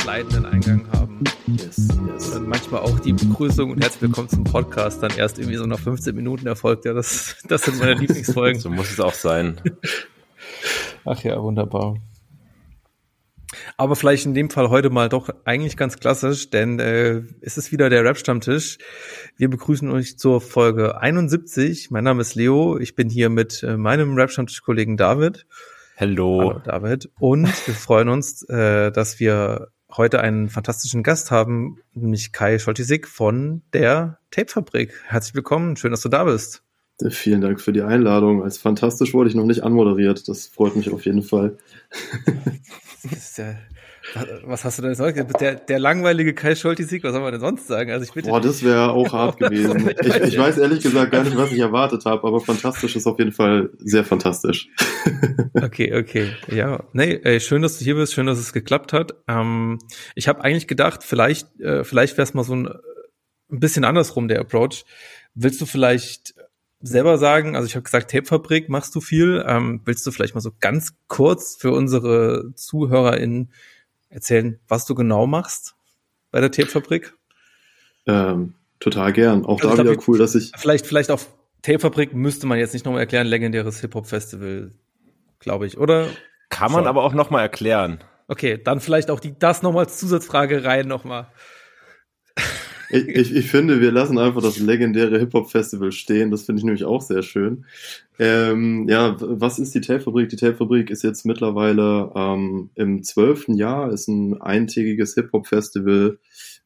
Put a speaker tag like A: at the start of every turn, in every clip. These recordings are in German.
A: Slidenden Eingang haben.
B: Yes, yes.
A: Und manchmal auch die Begrüßung und herzlich willkommen zum Podcast dann erst irgendwie so nach 15 Minuten erfolgt. Ja, das, das sind meine Lieblingsfolgen.
B: So muss es auch sein.
A: Ach ja, wunderbar. Aber vielleicht in dem Fall heute mal doch eigentlich ganz klassisch, denn äh, es ist wieder der Rap-Stammtisch. Wir begrüßen euch zur Folge 71. Mein Name ist Leo. Ich bin hier mit äh, meinem Rap-Stammtisch-Kollegen David.
B: Hello.
A: Hallo David. Und wir freuen uns, äh, dass wir heute einen fantastischen Gast haben, nämlich Kai Scholtisik von der Tapefabrik. Herzlich willkommen, schön, dass du da bist.
C: Vielen Dank für die Einladung. Als fantastisch wurde ich noch nicht anmoderiert. Das freut mich auf jeden Fall.
A: Der, was hast du denn gesagt? Der, der langweilige Kai Scholtisik, was soll man denn sonst sagen? Also ich bitte.
C: Boah, das wäre auch hart gewesen. Ich, ich, weiß ehrlich gesagt gar nicht, was ich erwartet habe, aber fantastisch ist auf jeden Fall sehr fantastisch.
A: Okay, okay. Ja, nee, ey, schön, dass du hier bist, schön, dass es geklappt hat. Ähm, ich habe eigentlich gedacht, vielleicht, äh, vielleicht wäre es mal so ein, ein bisschen andersrum, der Approach. Willst du vielleicht selber sagen, also ich habe gesagt, Tapefabrik machst du viel. Ähm, willst du vielleicht mal so ganz kurz für unsere ZuhörerInnen erzählen, was du genau machst bei der Tapefabrik?
C: Ähm, total gern. Auch
A: Also
C: da
A: ich
C: wieder cool, dass ich.
A: Vielleicht, vielleicht auf Tapefabrik müsste man jetzt nicht nochmal erklären, legendäres Hip-Hop-Festival, glaube ich, oder?
B: Kann man
A: Schon.
B: aber auch noch mal erklären.
A: Okay, dann vielleicht auch die, das nochmal als Zusatzfrage rein nochmal.
C: Ich, ich, ich finde, wir lassen einfach das legendäre Hip-Hop-Festival stehen. Das finde ich nämlich auch sehr schön. Ähm, ja, was ist die Tapefabrik? Die Tapefabrik ist jetzt mittlerweile ähm, im zwölften Jahr, ist ein eintägiges Hip-Hop-Festival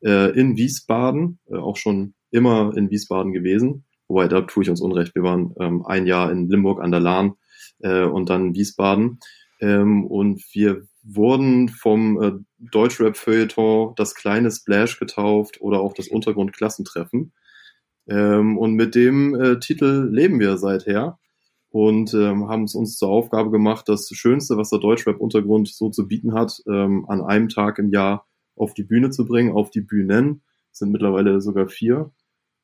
C: äh, in Wiesbaden, äh, auch schon immer in Wiesbaden gewesen. Wobei, da tue ich uns Unrecht. Wir waren ähm, ein Jahr in Limburg an der Lahn äh, und dann in Wiesbaden. Ähm, und wir wurden vom äh, Deutschrap-Feuilleton das kleine Splash getauft oder auch das Untergrund-Klassentreffen. Ähm, und mit dem äh, Titel leben wir seither und ähm, haben es uns zur Aufgabe gemacht, das Schönste, was der Deutschrap-Untergrund so zu bieten hat, ähm, an einem Tag im Jahr auf die Bühne zu bringen, auf die Bühnen. Es sind mittlerweile sogar vier.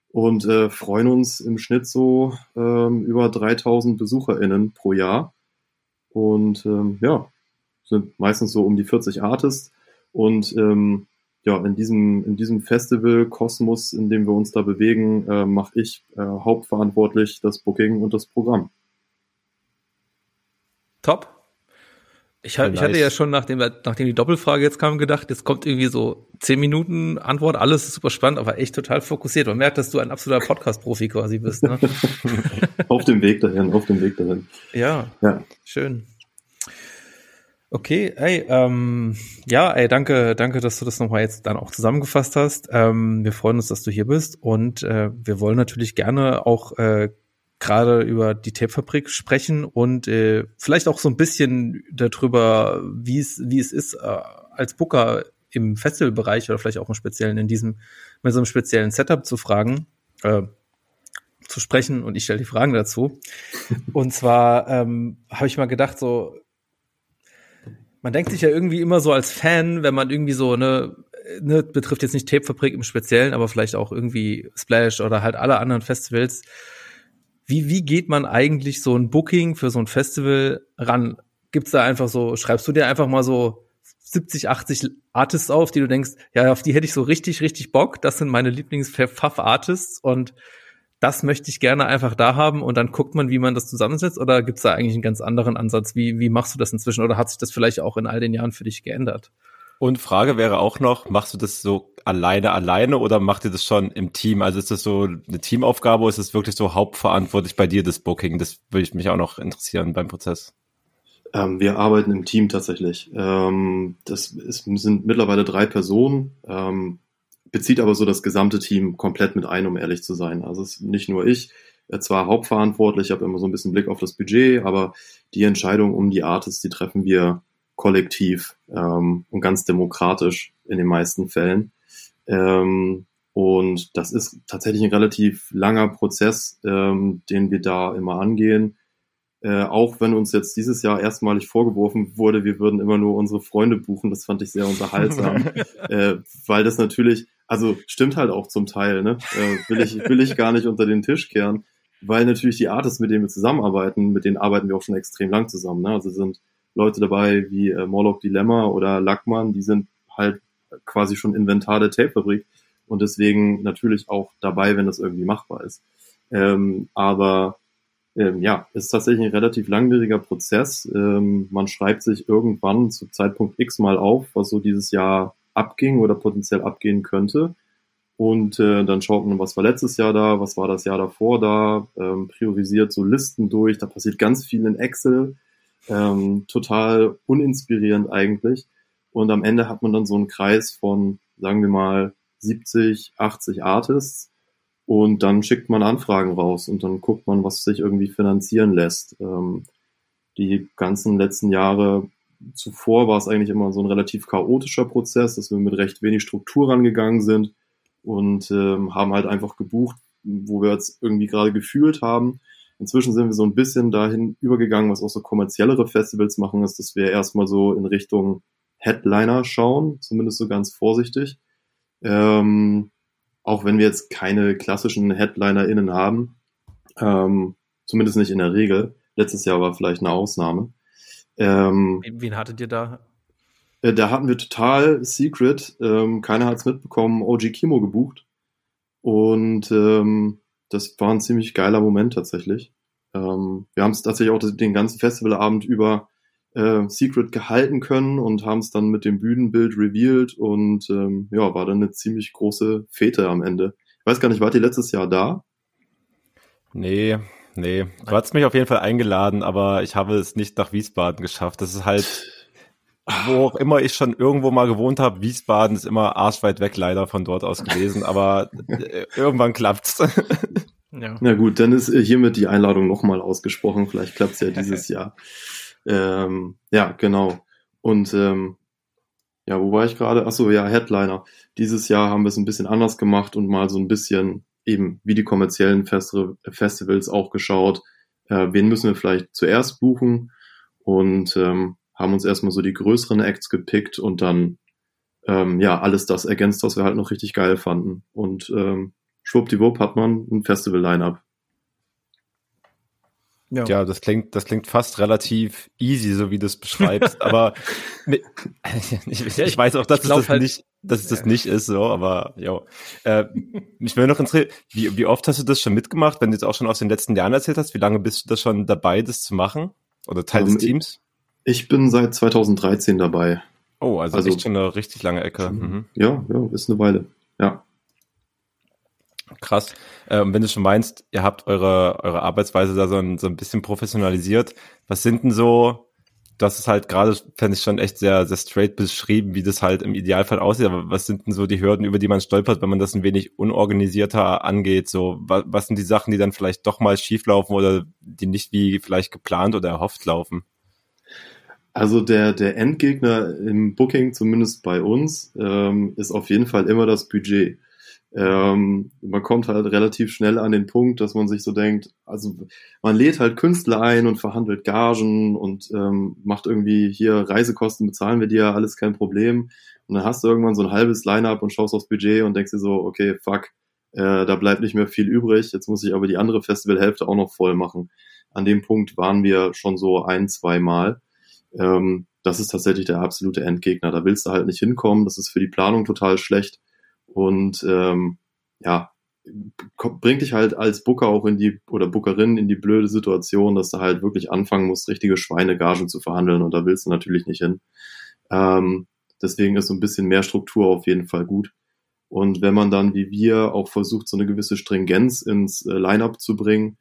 C: Und äh, freuen uns im Schnitt so ähm, über 3000 BesucherInnen pro Jahr. Und ähm, ja, sind meistens so um die 40 Artists. Und ähm, ja, in diesem, in diesem Festival-Kosmos, in dem wir uns da bewegen, äh, mache ich äh, hauptverantwortlich das Booking und das Programm.
A: Top. Ich, hab, ich hatte ja schon, nachdem, nachdem die Doppelfrage jetzt kam, gedacht, jetzt kommt irgendwie so zehn Minuten Antwort, alles ist super spannend, aber echt total fokussiert. Man merkt, dass du ein absoluter Podcast-Profi quasi bist. Ne?
C: auf dem Weg dahin, auf dem Weg dahin.
A: ja,
C: Ja.
A: schön. Okay, ey, ähm, ja, ey, danke, danke, dass du das nochmal jetzt dann auch zusammengefasst hast. Ähm, wir freuen uns, dass du hier bist und äh, wir wollen natürlich gerne auch äh, gerade über die Tapefabrik sprechen und äh, vielleicht auch so ein bisschen darüber, wie es wie es ist äh, als Booker im Festivalbereich oder vielleicht auch im speziellen in diesem mit so einem speziellen Setup zu fragen, äh, zu sprechen und ich stelle die Fragen dazu. Und zwar ähm, habe ich mal gedacht so man denkt sich ja irgendwie immer so als Fan, wenn man irgendwie so, ne, ne, betrifft jetzt nicht Tapefabrik im Speziellen, aber vielleicht auch irgendwie Splash oder halt alle anderen Festivals. Wie, wie geht man eigentlich so ein Booking für so ein Festival ran? Gibt's da einfach so, schreibst du dir einfach mal so 70, 80 Artists auf, die du denkst, ja, auf die hätte ich so richtig, richtig Bock. Das sind meine Lieblings-Pfaff-Artists und das möchte ich gerne einfach da haben und dann guckt man, wie man das zusammensetzt oder gibt's da eigentlich einen ganz anderen Ansatz? Wie, wie machst du das inzwischen oder hat sich das vielleicht auch in all den Jahren für dich geändert?
B: Und Frage wäre auch noch, machst du das so alleine, alleine oder macht ihr das schon im Team? Also ist das so eine Teamaufgabe oder ist es wirklich so hauptverantwortlich bei dir, das Booking? Das würde ich mich auch noch interessieren beim Prozess.
C: Ähm, wir arbeiten im Team tatsächlich. Ähm, das ist, sind mittlerweile drei Personen, ähm, bezieht aber so das gesamte Team komplett mit ein, um ehrlich zu sein. Also es ist nicht nur ich, äh, zwar hauptverantwortlich, ich habe immer so ein bisschen Blick auf das Budget, aber die Entscheidung um die Artists, die treffen wir kollektiv ähm, und ganz demokratisch in den meisten Fällen. Ähm, Und das ist tatsächlich ein relativ langer Prozess, ähm, den wir da immer angehen. Äh, auch wenn uns jetzt dieses Jahr erstmalig vorgeworfen wurde, wir würden immer nur unsere Freunde buchen, das fand ich sehr unterhaltsam, äh, weil das natürlich, also stimmt halt auch zum Teil, ne? Äh, will ich will ich gar nicht unter den Tisch kehren, weil natürlich die Artists, mit denen wir zusammenarbeiten, mit denen arbeiten wir auch schon extrem lang zusammen. Ne? Also sind Leute dabei wie äh, Morlock Dilemma oder Lackmann, die sind halt quasi schon Inventar der Tapefabrik und deswegen natürlich auch dabei, wenn das irgendwie machbar ist. Ähm, aber ähm, ja, es ist tatsächlich ein relativ langwieriger Prozess. Ähm, man schreibt sich irgendwann zu Zeitpunkt X mal auf, was so dieses Jahr abging oder potenziell abgehen könnte. Und äh, dann schaut man, was war letztes Jahr da, was war das Jahr davor da, ähm, priorisiert so Listen durch. Da passiert ganz viel in Excel. Ähm, total uninspirierend eigentlich. Und am Ende hat man dann so einen Kreis von, sagen wir mal, 70, 80 Artists und dann schickt man Anfragen raus und dann guckt man, was sich irgendwie finanzieren lässt. Ähm, die ganzen letzten Jahre zuvor war es eigentlich immer so ein relativ chaotischer Prozess, dass wir mit recht wenig Struktur rangegangen sind und ähm, haben halt einfach gebucht, wo wir jetzt irgendwie gerade gefühlt haben. Inzwischen sind wir so ein bisschen dahin übergegangen, was auch so kommerziellere Festivals machen, ist, dass wir erstmal so in Richtung Headliner schauen, zumindest so ganz vorsichtig. Ähm, auch wenn wir jetzt keine klassischen HeadlinerInnen haben, ähm, zumindest nicht in der Regel. Letztes Jahr war vielleicht eine Ausnahme.
A: Ähm, Wen hattet ihr da?
C: Äh, da hatten wir total Secret, ähm, keiner hat es mitbekommen, OG Kimo gebucht. Und ähm, das war ein ziemlich geiler Moment tatsächlich. Ähm, wir haben es tatsächlich auch den ganzen Festivalabend über äh, Secret gehalten können und haben es dann mit dem Bühnenbild revealed und ähm, ja, war dann eine ziemlich große Fete am Ende. Ich weiß gar nicht, wart ihr letztes Jahr da?
B: Nee, nee. Du hast mich auf jeden Fall eingeladen, aber ich habe es nicht nach Wiesbaden geschafft. Das ist halt, wo auch immer ich schon irgendwo mal gewohnt habe, Wiesbaden ist immer arschweit weg leider von dort aus gewesen, aber äh, irgendwann klappt's.
C: Ja. Na gut, dann ist hiermit die Einladung nochmal ausgesprochen. Vielleicht klappt's ja dieses Jahr. Ähm, ja, genau. Und ähm, ja, wo war ich gerade? Achso, ja, Headliner. Dieses Jahr haben wir es ein bisschen anders gemacht und mal so ein bisschen eben wie die kommerziellen Festi Festivals auch geschaut, äh, wen müssen wir vielleicht zuerst buchen und ähm, haben uns erstmal so die größeren Acts gepickt und dann ähm, ja alles das ergänzt, was wir halt noch richtig geil fanden. Und ähm, schwuppdiwupp hat man ein Festival-Line-Up.
B: Ja. ja, das klingt, das klingt fast relativ easy, so wie du es beschreibst. aber ich, ich, ich, weiß auch, dass es das halt, nicht, dass es das nicht ist, so, aber ja. Äh, mich würde noch interessieren, wie, wie oft hast du das schon mitgemacht, wenn du jetzt auch schon aus den letzten Jahren erzählt hast? Wie lange bist du da schon dabei, das zu machen? Oder Teil um, des ähm, Teams?
C: Ich bin seit 2013 dabei.
B: Oh, also, also echt schon eine richtig lange Ecke. Mhm.
C: Ja, ja, ist eine Weile.
B: Krass. Ähm, wenn du schon meinst, ihr habt eure, eure Arbeitsweise da so ein, so ein bisschen professionalisiert, was sind denn so, das ist halt gerade, fände ich schon echt sehr, sehr straight beschrieben, wie das halt im Idealfall aussieht, aber was sind denn so die Hürden, über die man stolpert, wenn man das ein wenig unorganisierter angeht? So, was, was sind die Sachen, die dann vielleicht doch mal schief laufen oder die nicht wie vielleicht geplant oder erhofft laufen?
C: Also der, der Endgegner im Booking, zumindest bei uns, ähm, ist auf jeden Fall immer das Budget. Ähm, man kommt halt relativ schnell an den Punkt, dass man sich so denkt, also man lädt halt Künstler ein und verhandelt Gagen und ähm, macht irgendwie hier Reisekosten bezahlen wir dir, alles kein Problem. Und dann hast du irgendwann so ein halbes Line-up und schaust aufs Budget und denkst dir so, okay, fuck, äh, da bleibt nicht mehr viel übrig, jetzt muss ich aber die andere Festivalhälfte auch noch voll machen. An dem Punkt waren wir schon so ein, zwei Mal. Ähm, das ist tatsächlich der absolute Endgegner. Da willst du halt nicht hinkommen. Das ist für die Planung total schlecht. Und ähm, ja, bringt dich halt als Booker auch in die oder Bookerin in die blöde Situation, dass du halt wirklich anfangen musst, richtige Schweinegagen zu verhandeln und da willst du natürlich nicht hin. Ähm, deswegen ist so ein bisschen mehr Struktur auf jeden Fall gut. Und wenn man dann wie wir auch versucht, so eine gewisse Stringenz ins äh, Line-up zu bringen,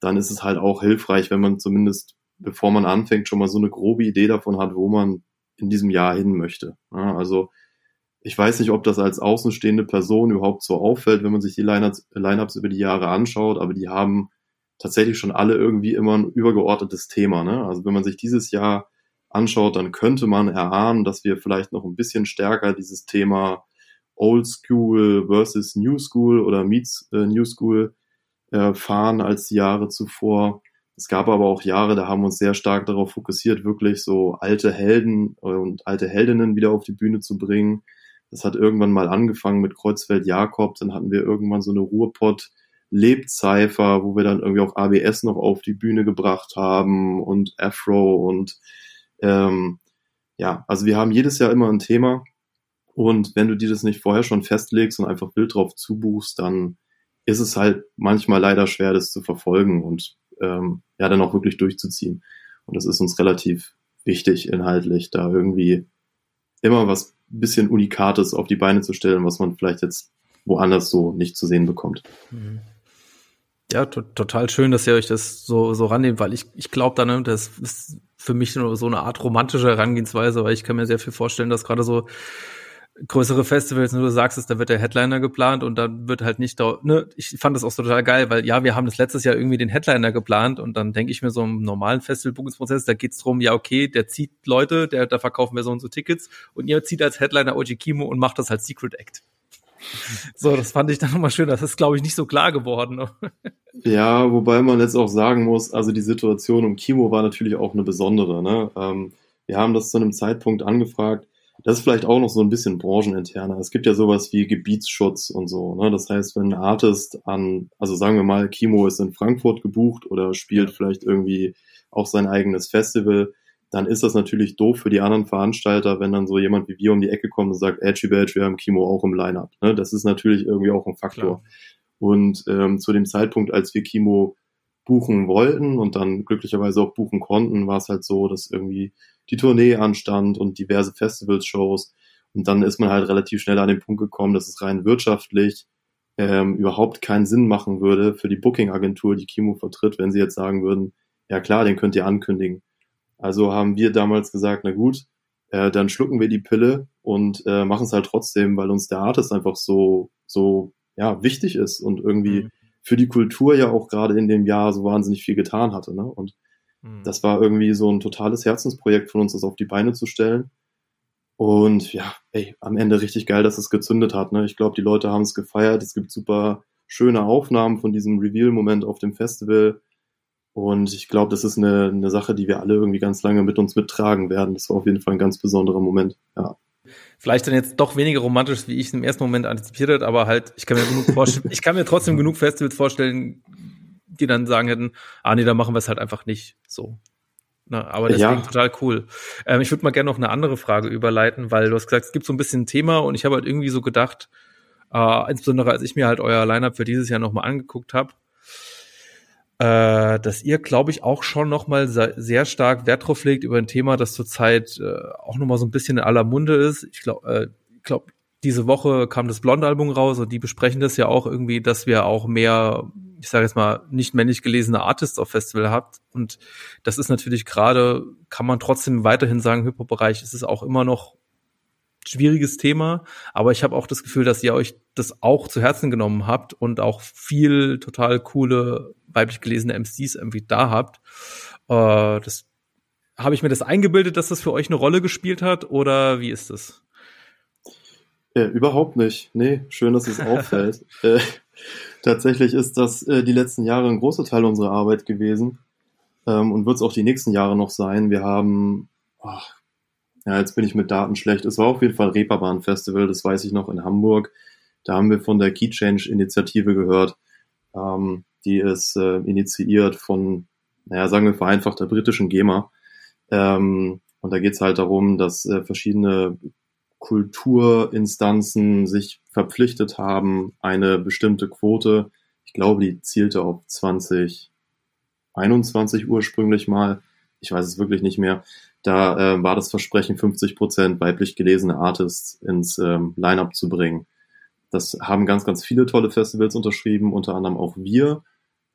C: dann ist es halt auch hilfreich, wenn man zumindest, bevor man anfängt, schon mal so eine grobe Idee davon hat, wo man in diesem Jahr hin möchte. Ja, also ich weiß nicht, ob das als außenstehende Person überhaupt so auffällt, wenn man sich die Lineups über die Jahre anschaut, aber die haben tatsächlich schon alle irgendwie immer ein übergeordnetes Thema. Ne? Also wenn man sich dieses Jahr anschaut, dann könnte man erahnen, dass wir vielleicht noch ein bisschen stärker dieses Thema Old School versus New School oder Meets äh, New School äh, fahren als die Jahre zuvor. Es gab aber auch Jahre, da haben wir uns sehr stark darauf fokussiert, wirklich so alte Helden und alte Heldinnen wieder auf die Bühne zu bringen. Das hat irgendwann mal angefangen mit Kreuzfeld Jakob, dann hatten wir irgendwann so eine Ruhrpott Lebzeifer, wo wir dann irgendwie auch ABS noch auf die Bühne gebracht haben und Afro und ähm, ja, also wir haben jedes Jahr immer ein Thema und wenn du dir das nicht vorher schon festlegst und einfach wild drauf zubuchst, dann ist es halt manchmal leider schwer, das zu verfolgen und ähm, ja, dann auch wirklich durchzuziehen. Und das ist uns relativ wichtig inhaltlich, da irgendwie immer was bisschen Unikates auf die Beine zu stellen, was man vielleicht jetzt woanders so nicht zu sehen bekommt. Mhm.
A: Ja, total schön, dass ihr euch das so, so rannehmt, weil ich, ich glaube da, ne, das ist für mich nur so eine Art romantische Herangehensweise, weil ich kann mir sehr viel vorstellen, dass gerade so größere Festivals, ne, du sagst es, da wird der Headliner geplant und dann wird halt nicht da, ne, ich fand das auch so total geil, weil ja, wir haben das letztes Jahr irgendwie den Headliner geplant und dann denke ich mir so im normalen Festival-Buchungsprozess, da geht's drum, ja, okay, der zieht Leute, der, da verkaufen wir so und so Tickets und ihr zieht als Headliner Oji Kimo und macht das als Secret Act. So, das fand ich dann nochmal schön. Das ist, glaube ich, nicht so klar geworden.
C: Ja, wobei man jetzt auch sagen muss, also die Situation um Kimo war natürlich auch eine besondere. Ne? Ähm, wir haben das zu einem Zeitpunkt angefragt. Das ist vielleicht auch noch so ein bisschen brancheninterner. Es gibt ja sowas wie Gebietsschutz und so. Ne? Das heißt, wenn ein Artist an, also sagen wir mal, Kimo ist in Frankfurt gebucht oder spielt vielleicht irgendwie auch sein eigenes Festival, dann ist das natürlich doof für die anderen Veranstalter, wenn dann so jemand wie wir um die Ecke kommt und sagt, Edgy Badge, wir haben Kimo auch im Line-Up. Ne? Das ist natürlich irgendwie auch ein Faktor. Klar. Und ähm, zu dem Zeitpunkt, als wir Kimo buchen wollten und dann glücklicherweise auch buchen konnten, war es halt so, dass irgendwie die Tournee anstand und diverse Festivals-Shows. Und dann ist man halt relativ schnell an den Punkt gekommen, dass es rein wirtschaftlich ähm, überhaupt keinen Sinn machen würde für die Booking-Agentur, die Kimo vertritt, wenn sie jetzt sagen würden, ja klar, den könnt ihr ankündigen. Also haben wir damals gesagt, na gut, äh, dann schlucken wir die Pille und äh, machen es halt trotzdem, weil uns der Artist einfach so, so ja, wichtig ist und irgendwie mhm. Für die Kultur ja auch gerade in dem Jahr so wahnsinnig viel getan hatte. Ne? Und mhm. das war irgendwie so ein totales Herzensprojekt von uns, das auf die Beine zu stellen. Und ja, ey, am Ende richtig geil, dass es gezündet hat. Ne? Ich glaube, die Leute haben es gefeiert. Es gibt super schöne Aufnahmen von diesem Reveal-Moment auf dem Festival. Und ich glaube, das ist eine, eine Sache, die wir alle irgendwie ganz lange mit uns mittragen werden. Das war auf jeden Fall ein ganz besonderer Moment, ja.
A: Vielleicht dann jetzt doch weniger romantisch, wie ich im ersten Moment antizipiert hätte, aber halt, ich kann mir genug vorstellen, ich kann mir trotzdem genug Festivals vorstellen, die dann sagen hätten, ah nee, da machen wir es halt einfach nicht so. Na, aber deswegen ja. total cool. Ähm, ich würde mal gerne noch eine andere Frage überleiten, weil du hast gesagt, es gibt so ein bisschen ein Thema und ich habe halt irgendwie so gedacht, äh, insbesondere als ich mir halt euer Lineup für dieses Jahr nochmal angeguckt habe, äh, dass ihr, glaube ich, auch schon nochmal sehr stark Wert drauf legt über ein Thema, das zurzeit äh, auch nochmal so ein bisschen in aller Munde ist. Ich glaube, äh, glaub, diese Woche kam das Blond-Album raus und die besprechen das ja auch irgendwie, dass wir auch mehr, ich sage jetzt mal, nicht männlich gelesene Artists auf Festival habt. Und das ist natürlich gerade, kann man trotzdem weiterhin sagen, Hip-Hop-Bereich ist es auch immer noch schwieriges Thema, aber ich habe auch das Gefühl, dass ihr euch das auch zu Herzen genommen habt und auch viel total coole weiblich gelesene MCs irgendwie da habt. Äh, das habe ich mir das eingebildet, dass das für euch eine Rolle gespielt hat oder wie ist das?
C: Ja, überhaupt nicht. Nee, schön, dass es auffällt. äh, tatsächlich ist das äh, die letzten Jahre ein großer Teil unserer Arbeit gewesen ähm, und wird es auch die nächsten Jahre noch sein. Wir haben, ach, ja, jetzt bin ich mit Daten schlecht. Es war auf jeden Fall Reeperbahn Festival, das weiß ich noch in Hamburg. Da haben wir von der Key Change Initiative gehört. Ähm, die ist äh, initiiert von, naja, sagen wir vereinfacht, der britischen GEMA. Ähm, und da geht es halt darum, dass äh, verschiedene Kulturinstanzen sich verpflichtet haben, eine bestimmte Quote, ich glaube, die zielte auf 2021 ursprünglich mal, ich weiß es wirklich nicht mehr, da äh, war das Versprechen, 50 Prozent weiblich gelesene Artists ins ähm, Line-up zu bringen. Das haben ganz, ganz viele tolle Festivals unterschrieben, unter anderem auch wir.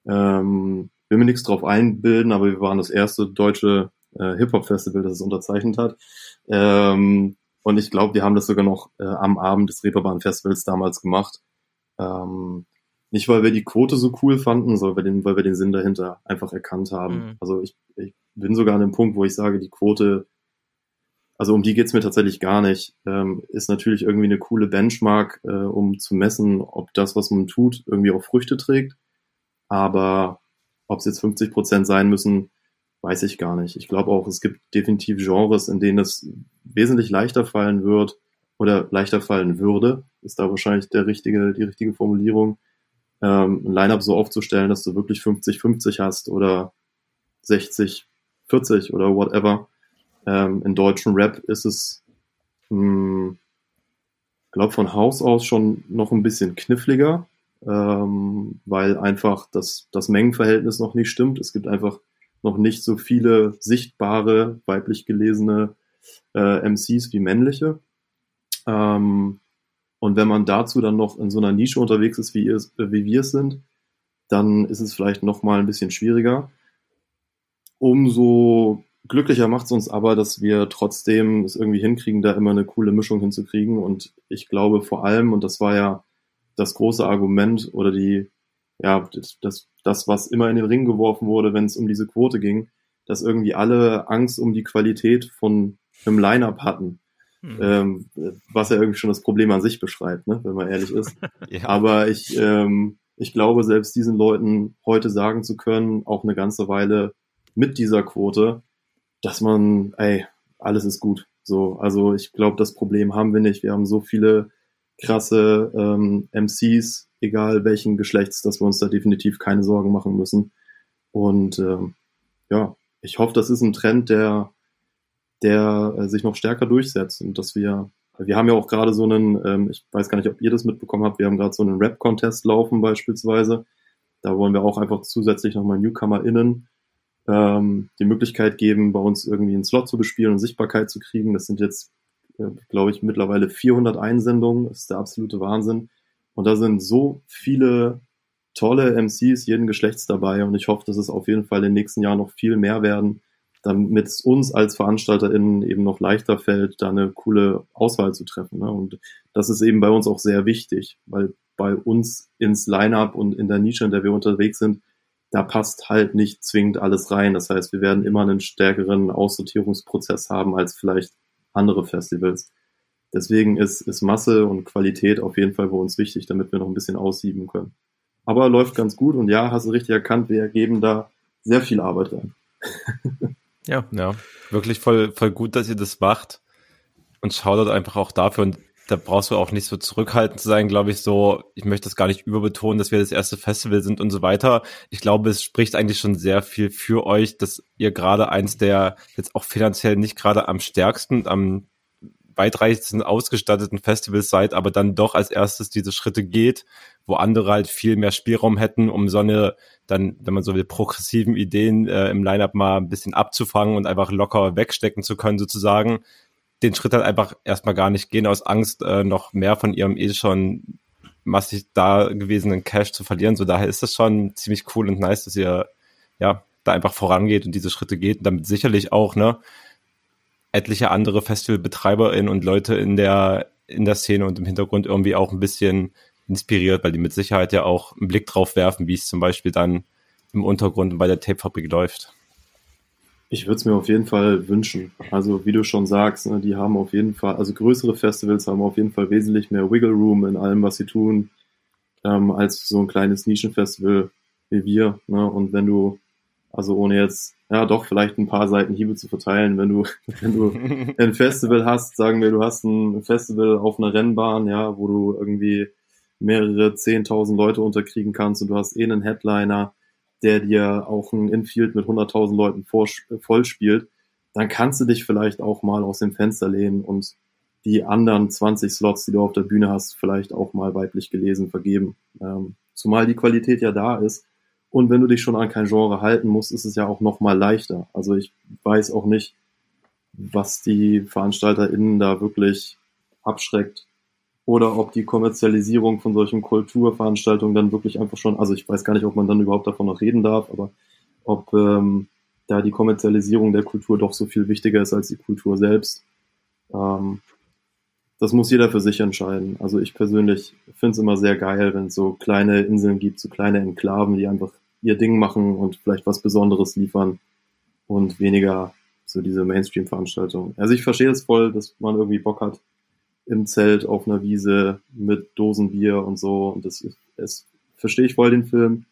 C: Ähm, will mir nichts drauf einbilden, aber wir waren das erste deutsche äh, Hip-Hop-Festival, das es unterzeichnet hat. Ähm, und ich glaube, wir haben das sogar noch äh, am Abend des Reeperbahn-Festivals damals gemacht. Ähm, nicht, weil wir die Quote so cool fanden, sondern weil wir den, weil wir den Sinn dahinter einfach erkannt haben. Mhm. Also ich, ich bin sogar an dem Punkt, wo ich sage, die Quote, also um die geht's mir tatsächlich gar nicht. Ähm, ist natürlich irgendwie eine coole Benchmark, äh, um zu messen, ob das, was man tut, irgendwie auch Früchte trägt. Aber ob es jetzt 50 Prozent sein müssen, weiß ich gar nicht. Ich glaube auch, es gibt definitiv Genres, in denen es wesentlich leichter fallen wird oder leichter fallen würde, ist da wahrscheinlich der richtige, die richtige Formulierung, ähm, ein Lineup so aufzustellen, dass du wirklich 50-50 hast oder 60-40 oder whatever. Ähm, in deutschen Rap ist es, hm, glaube von Haus aus schon noch ein bisschen kniffliger, ähm, weil einfach das, das Mengenverhältnis noch nicht stimmt. Es gibt einfach noch nicht so viele sichtbare, weiblich gelesene äh, MCs wie männliche. Ähm, und wenn man dazu dann noch in so einer Nische unterwegs ist, wie, ihr, wie wir es sind, dann ist es vielleicht noch mal ein bisschen schwieriger. Umso glücklicher macht es uns aber, dass wir trotzdem es irgendwie hinkriegen, da immer eine coole Mischung hinzukriegen. Und ich glaube vor allem, und das war ja das große Argument oder die, ja, das, das, was immer in den Ring geworfen wurde, wenn es um diese Quote ging, dass irgendwie alle Angst um die Qualität von einem Line-Up hatten. Hm. Ähm, was ja irgendwie schon das Problem an sich beschreibt, ne, wenn man ehrlich ist. ja. Aber ich, ähm, ich glaube, selbst diesen Leuten heute sagen zu können, auch eine ganze Weile mit dieser Quote, dass man, ey, alles ist gut. So, also ich glaube, das Problem haben wir nicht. Wir haben so viele krasse ähm, MCs, egal welchen Geschlechts, dass wir uns da definitiv keine Sorgen machen müssen. Und ähm, ja, ich hoffe, das ist ein Trend, der, der äh, sich noch stärker durchsetzt und dass wir, wir haben ja auch gerade so einen, ähm, ich weiß gar nicht, ob ihr das mitbekommen habt, wir haben gerade so einen Rap-Contest laufen beispielsweise. Da wollen wir auch einfach zusätzlich nochmal NewcomerInnen ähm, die Möglichkeit geben, bei uns irgendwie einen Slot zu bespielen und Sichtbarkeit zu kriegen. Das sind jetzt, äh, glaube ich, mittlerweile 400 Einsendungen. Das ist der absolute Wahnsinn. Und da sind so viele tolle MCs jeden Geschlechts dabei. Und ich hoffe, dass es auf jeden Fall in den nächsten Jahren noch viel mehr werden, damit es uns als VeranstalterInnen eben noch leichter fällt, da eine coole Auswahl zu treffen. Ne? Und das ist eben bei uns auch sehr wichtig, weil bei uns ins Line-Up und in der Nische, in der wir unterwegs sind, da passt halt nicht zwingend alles rein. Das heißt, wir werden immer einen stärkeren Aussortierungsprozess haben als vielleicht andere Festivals. Deswegen ist, ist Masse und Qualität auf jeden Fall bei uns wichtig, damit wir noch ein bisschen aussieben können. Aber läuft ganz gut und ja, hast du richtig erkannt, wir geben da sehr viel Arbeit rein.
B: ja, ja, wirklich voll, voll gut, dass ihr das macht und schaut einfach auch dafür und da brauchst du auch nicht so zurückhaltend zu sein, glaube ich, so, ich möchte das gar nicht überbetonen, dass wir das erste Festival sind und so weiter. Ich glaube, es spricht eigentlich schon sehr viel für euch, dass ihr gerade eins der jetzt auch finanziell nicht gerade am stärksten, am weitreichsten ausgestatteten Festivals seid, aber dann doch als erstes diese Schritte geht, wo andere halt viel mehr Spielraum hätten, um so eine dann, wenn man so will, progressiven Ideen äh, im Lineup mal ein bisschen abzufangen und einfach locker wegstecken zu können sozusagen den Schritt halt einfach erstmal gar nicht gehen, aus Angst, äh, noch mehr von ihrem eh schon massig da gewesenen Cash zu verlieren. So daher ist das schon ziemlich cool und nice, dass ihr ja da einfach vorangeht und diese Schritte geht und damit sicherlich auch ne etliche andere Festivalbetreiberinnen und Leute in der in der Szene und im Hintergrund irgendwie auch ein bisschen inspiriert, weil die mit Sicherheit ja auch einen Blick drauf werfen, wie es zum Beispiel dann im Untergrund bei der Tapefabrik läuft.
C: Ich würde es mir auf jeden Fall wünschen. Also wie du schon sagst, ne, die haben auf jeden Fall, also größere Festivals haben auf jeden Fall wesentlich mehr Wiggle Room in allem, was sie tun, ähm, als so ein kleines Nischenfestival wie wir. Ne? Und wenn du, also ohne jetzt, ja doch, vielleicht ein paar Seiten Hiebe zu verteilen, wenn du, wenn du ein Festival hast, sagen wir, du hast ein Festival auf einer Rennbahn, ja, wo du irgendwie mehrere zehntausend Leute unterkriegen kannst und du hast eh einen Headliner, der dir auch ein Infield mit 100.000 Leuten voll spielt, dann kannst du dich vielleicht auch mal aus dem Fenster lehnen und die anderen 20 Slots, die du auf der Bühne hast, vielleicht auch mal weiblich gelesen vergeben. Ähm, zumal die Qualität ja da ist. Und wenn du dich schon an kein Genre halten musst, ist es ja auch noch mal leichter. Also ich weiß auch nicht, was die VeranstalterInnen da wirklich abschreckt, oder ob die Kommerzialisierung von solchen Kulturveranstaltungen dann wirklich einfach schon, also ich weiß gar nicht, ob man dann überhaupt davon noch reden darf, aber ob ähm, da die Kommerzialisierung der Kultur doch so viel wichtiger ist als die Kultur selbst. Ähm, das muss jeder für sich entscheiden. Also ich persönlich finde es immer sehr geil, wenn es so kleine Inseln gibt, so kleine Enklaven, die einfach ihr Ding machen und vielleicht was Besonderes liefern und weniger so diese Mainstream-Veranstaltungen. Also ich verstehe es voll, dass man irgendwie Bock hat im Zelt auf einer Wiese mit Dosenbier und so. Und das ist, es verstehe ich voll den Film.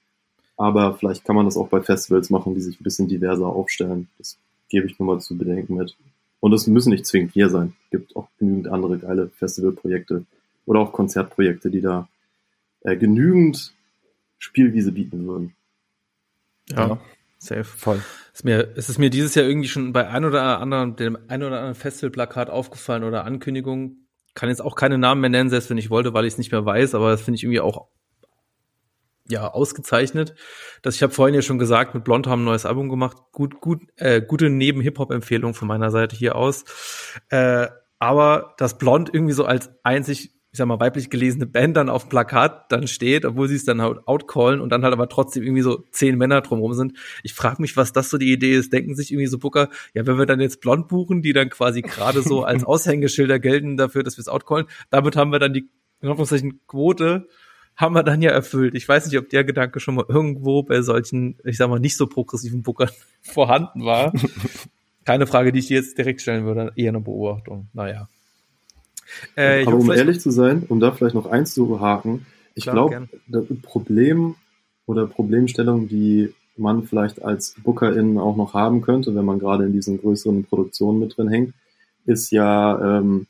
C: Aber vielleicht kann man das auch bei Festivals machen, die sich ein bisschen diverser aufstellen. Das gebe ich nur mal zu bedenken mit. Und es müssen nicht zwingend wir sein. Es gibt auch genügend andere geile Festivalprojekte oder auch Konzertprojekte, die da äh, genügend Spielwiese bieten würden.
A: Ja, ja. safe. Voll. Ist mir, ist es mir dieses Jahr irgendwie schon bei ein oder anderen, dem ein oder anderen Festivalplakat aufgefallen oder Ankündigung. Kann jetzt auch keine Namen mehr nennen, selbst wenn ich wollte, weil ich es nicht mehr weiß, aber das finde ich irgendwie auch ja ausgezeichnet. Das ich habe vorhin ja schon gesagt, mit Blond haben ein neues Album gemacht. Gut, gut, äh, gute Neben-Hip-Hop-Empfehlung von meiner Seite hier aus. Äh, aber dass Blond irgendwie so als einzig ich sag mal, weiblich gelesene Band dann auf dem Plakat dann steht, obwohl sie es dann halt outcallen und dann halt aber trotzdem irgendwie so zehn Männer drumherum sind. Ich frage mich, was das so die Idee ist. Denken sich irgendwie so Booker, ja, wenn wir dann jetzt blond buchen, die dann quasi gerade so als Aushängeschilder gelten dafür, dass wir es outcallen, damit haben wir dann die, in Anführungszeichen, Quote haben wir dann ja erfüllt. Ich weiß nicht, ob der Gedanke schon mal irgendwo bei solchen, ich sag mal, nicht so progressiven Bookern vorhanden war. Keine Frage, die ich dir jetzt direkt stellen würde, eher eine Beobachtung. Naja.
C: Äh, Aber um ehrlich zu sein, um da vielleicht noch eins zu haken, ich glaube, das Problem oder Problemstellung, die man vielleicht als BookerInnen auch noch haben könnte, wenn man gerade in diesen größeren Produktionen mit drin hängt, ist ja, ähm,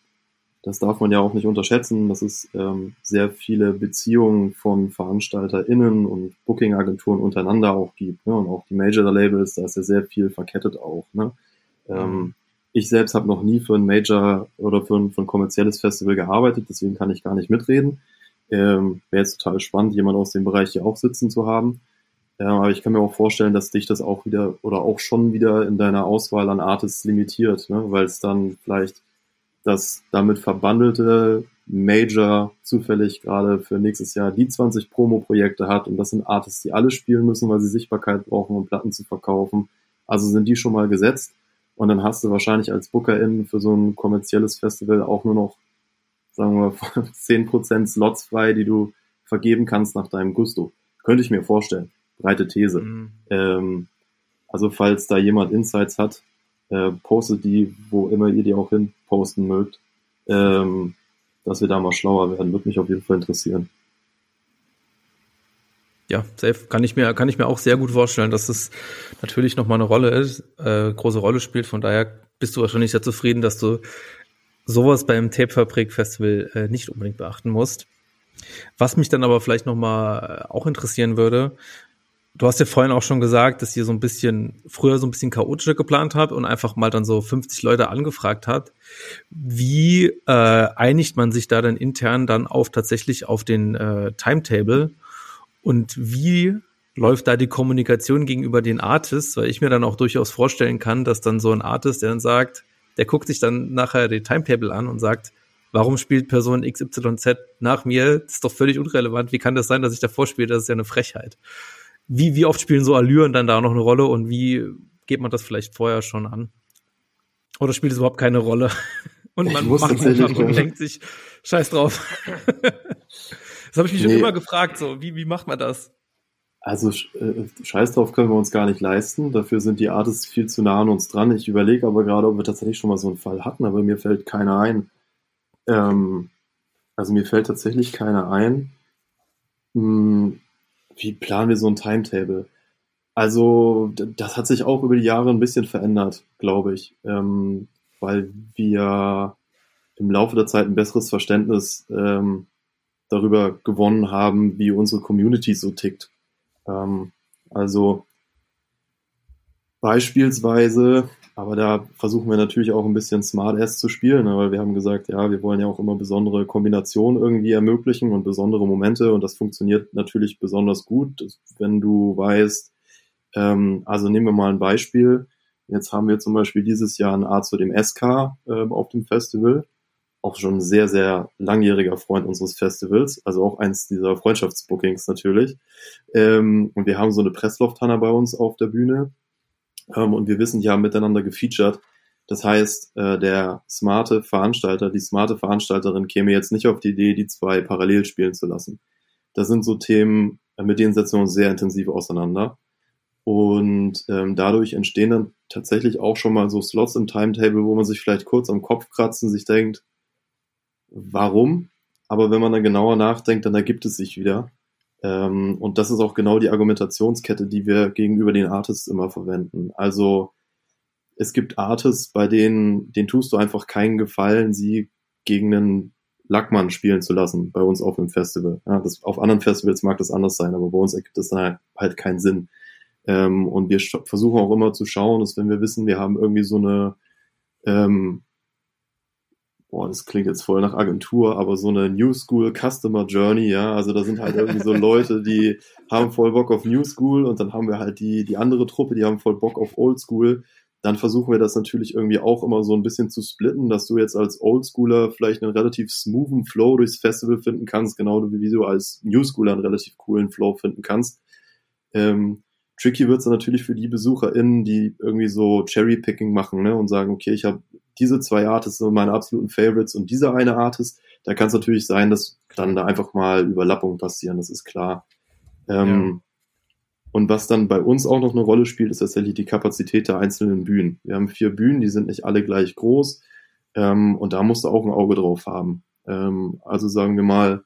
C: das darf man ja auch nicht unterschätzen, dass es ähm, sehr viele Beziehungen von VeranstalterInnen und Booking-Agenturen untereinander auch gibt. Ne? Und auch die Major-Labels, da ist ja sehr viel verkettet auch. Ne? Ähm, mhm. Ich selbst habe noch nie für ein Major oder für ein, für ein kommerzielles Festival gearbeitet, deswegen kann ich gar nicht mitreden. Ähm, Wäre jetzt total spannend, jemand aus dem Bereich hier auch sitzen zu haben. Ähm, aber ich kann mir auch vorstellen, dass dich das auch wieder oder auch schon wieder in deiner Auswahl an Artists limitiert, ne? weil es dann vielleicht das damit verbandelte Major zufällig gerade für nächstes Jahr die 20 Promo-Projekte hat und das sind Artists, die alle spielen müssen, weil sie Sichtbarkeit brauchen, um Platten zu verkaufen. Also sind die schon mal gesetzt. Und dann hast du wahrscheinlich als Bookerin für so ein kommerzielles Festival auch nur noch, sagen wir, 10% Slots frei, die du vergeben kannst nach deinem Gusto. Könnte ich mir vorstellen. Breite These. Mhm. Ähm, also falls da jemand Insights hat, äh, postet die, wo immer ihr die auch hin posten mögt. Ähm, dass wir da mal schlauer werden, würde mich auf jeden Fall interessieren
A: ja, safe kann ich mir kann ich mir auch sehr gut vorstellen, dass es natürlich noch mal eine Rolle ist, äh, große Rolle spielt. Von daher bist du wahrscheinlich sehr zufrieden, dass du sowas beim Tape Fabrik Festival äh, nicht unbedingt beachten musst. Was mich dann aber vielleicht noch mal äh, auch interessieren würde, du hast ja vorhin auch schon gesagt, dass ihr so ein bisschen früher so ein bisschen chaotischer geplant habt und einfach mal dann so 50 Leute angefragt habt. Wie äh, einigt man sich da dann intern dann auf tatsächlich auf den äh, Timetable? Und wie läuft da die Kommunikation gegenüber den Artists? Weil ich mir dann auch durchaus vorstellen kann, dass dann so ein Artist, der dann sagt, der guckt sich dann nachher die Timetable an und sagt, warum spielt Person XYZ nach mir? Das ist doch völlig unrelevant. Wie kann das sein, dass ich davor spiele? Das ist ja eine Frechheit. Wie, wie oft spielen so Allüren dann da noch eine Rolle und wie geht man das vielleicht vorher schon an? Oder spielt es überhaupt keine Rolle? Und man macht einfach und denkt sich, scheiß drauf. Das habe ich mich nee. schon immer gefragt, so, wie, wie macht man das?
C: Also äh, Scheiß drauf können wir uns gar nicht leisten. Dafür sind die Artists viel zu nah an uns dran. Ich überlege aber gerade, ob wir tatsächlich schon mal so einen Fall hatten, aber mir fällt keiner ein. Ähm, also mir fällt tatsächlich keiner ein. Hm, wie planen wir so ein Timetable? Also das hat sich auch über die Jahre ein bisschen verändert, glaube ich, ähm, weil wir im Laufe der Zeit ein besseres Verständnis ähm, darüber gewonnen haben, wie unsere Community so tickt. Ähm, also beispielsweise, aber da versuchen wir natürlich auch ein bisschen Smart Ass zu spielen, ne, weil wir haben gesagt, ja, wir wollen ja auch immer besondere Kombinationen irgendwie ermöglichen und besondere Momente und das funktioniert natürlich besonders gut, wenn du weißt, ähm, also nehmen wir mal ein Beispiel. Jetzt haben wir zum Beispiel dieses Jahr ein A zu dem SK äh, auf dem Festival auch schon sehr, sehr langjähriger Freund unseres Festivals, also auch eins dieser Freundschaftsbookings natürlich. Ähm, und wir haben so eine Presslofthanna bei uns auf der Bühne ähm, und wir wissen, die haben miteinander gefeatured. Das heißt, äh, der smarte Veranstalter, die smarte Veranstalterin käme jetzt nicht auf die Idee, die zwei parallel spielen zu lassen. Das sind so Themen, äh, mit denen setzen wir uns sehr intensiv auseinander. Und ähm, dadurch entstehen dann tatsächlich auch schon mal so Slots im Timetable, wo man sich vielleicht kurz am Kopf kratzt und sich denkt, warum? Aber wenn man dann genauer nachdenkt, dann ergibt es sich wieder. Ähm, und das ist auch genau die Argumentationskette, die wir gegenüber den Artists immer verwenden. Also es gibt Artists, bei denen, denen tust du einfach keinen Gefallen, sie gegen einen Lackmann spielen zu lassen, bei uns auf einem Festival. Ja, das, auf anderen Festivals mag das anders sein, aber bei uns ergibt das dann halt, keinen Sinn. Ähm, und wir versuchen auch immer zu schauen, dass wenn wir wissen, wir haben irgendwie so eine ähm, boah, das klingt jetzt voll nach Agentur, aber so eine New School Customer Journey, ja, also da sind halt irgendwie so Leute, die haben voll Bock auf New School und dann haben wir halt die, die andere Truppe, die haben voll Bock auf Old School. Dann versuchen wir das natürlich irgendwie auch immer so ein bisschen zu splitten, dass du jetzt als Oldschooler vielleicht einen relativ smoothen Flow durchs Festival finden kannst, genau wie du als New Schooler einen relativ coolen Flow finden kannst. Ähm, tricky wird's dann natürlich für die BesucherInnen, die irgendwie so Cherry-Picking machen ne, und sagen, okay, ich habe diese zwei Artists sind meine absoluten Favorites und dieser eine Artist, da kann es natürlich sein, dass dann da einfach mal Überlappungen passieren, das ist klar. Ähm, ja. Und was dann bei uns auch noch eine Rolle spielt, ist tatsächlich die Kapazität der einzelnen Bühnen. Wir haben vier Bühnen, die sind nicht alle gleich groß ähm, und da musst du auch ein Auge drauf haben. Ähm, also sagen wir mal,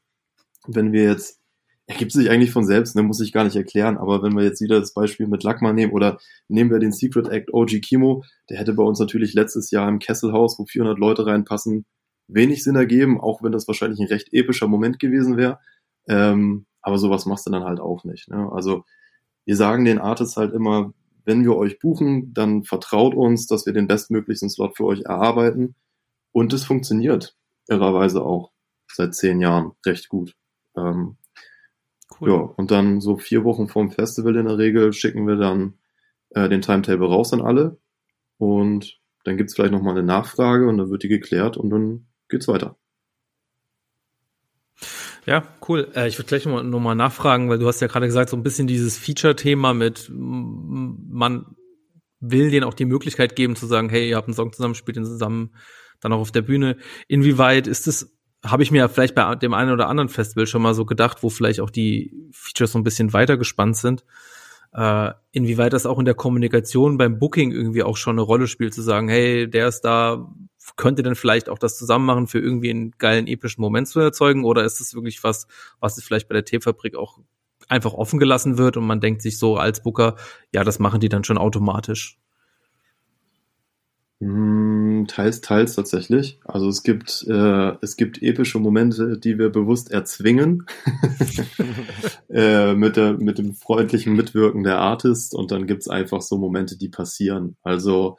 C: wenn wir jetzt ergibt sich eigentlich von selbst, ne, muss ich gar nicht erklären. Aber wenn wir jetzt wieder das Beispiel mit Lackmann nehmen oder nehmen wir den Secret Act OG Kimo, der hätte bei uns natürlich letztes Jahr im Kesselhaus, wo 400 Leute reinpassen, wenig Sinn ergeben, auch wenn das wahrscheinlich ein recht epischer Moment gewesen wäre. Ähm, aber sowas machst du dann halt auch nicht. Ne? Also wir sagen den Artists halt immer, wenn wir euch buchen, dann vertraut uns, dass wir den bestmöglichsten Slot für euch erarbeiten. Und es funktioniert irrerweise auch seit zehn Jahren recht gut. Ähm, Cool. Ja, und dann so vier Wochen vorm Festival in der Regel schicken wir dann äh, den Timetable raus an alle. Und dann gibt's vielleicht nochmal eine Nachfrage und dann wird die geklärt und dann geht's weiter.
A: Ja, cool. Äh, ich würde gleich nochmal noch mal nachfragen, weil du hast ja gerade gesagt, so ein bisschen dieses Feature-Thema mit, man will denen auch die Möglichkeit geben zu sagen, hey, ihr habt einen Song zusammen, spielt den zusammen, dann auch auf der Bühne. Inwieweit ist es habe ich mir vielleicht bei dem einen oder anderen Festival schon mal so gedacht, wo vielleicht auch die Features so ein bisschen weiter gespannt sind. Äh, inwieweit das auch in der Kommunikation beim Booking irgendwie auch schon eine Rolle spielt, zu sagen, hey, der ist da, könnte denn vielleicht auch das zusammen machen, für irgendwie einen geilen, epischen Moment zu erzeugen? Oder ist das wirklich was, was vielleicht bei der Teefabrik auch einfach offen gelassen wird und man denkt sich so als Booker, ja, das machen die dann schon automatisch?
C: Teils, teils tatsächlich. Also es gibt, äh, es gibt epische Momente, die wir bewusst erzwingen äh, mit, der, mit dem freundlichen Mitwirken der Artist und dann gibt's einfach so Momente, die passieren. Also,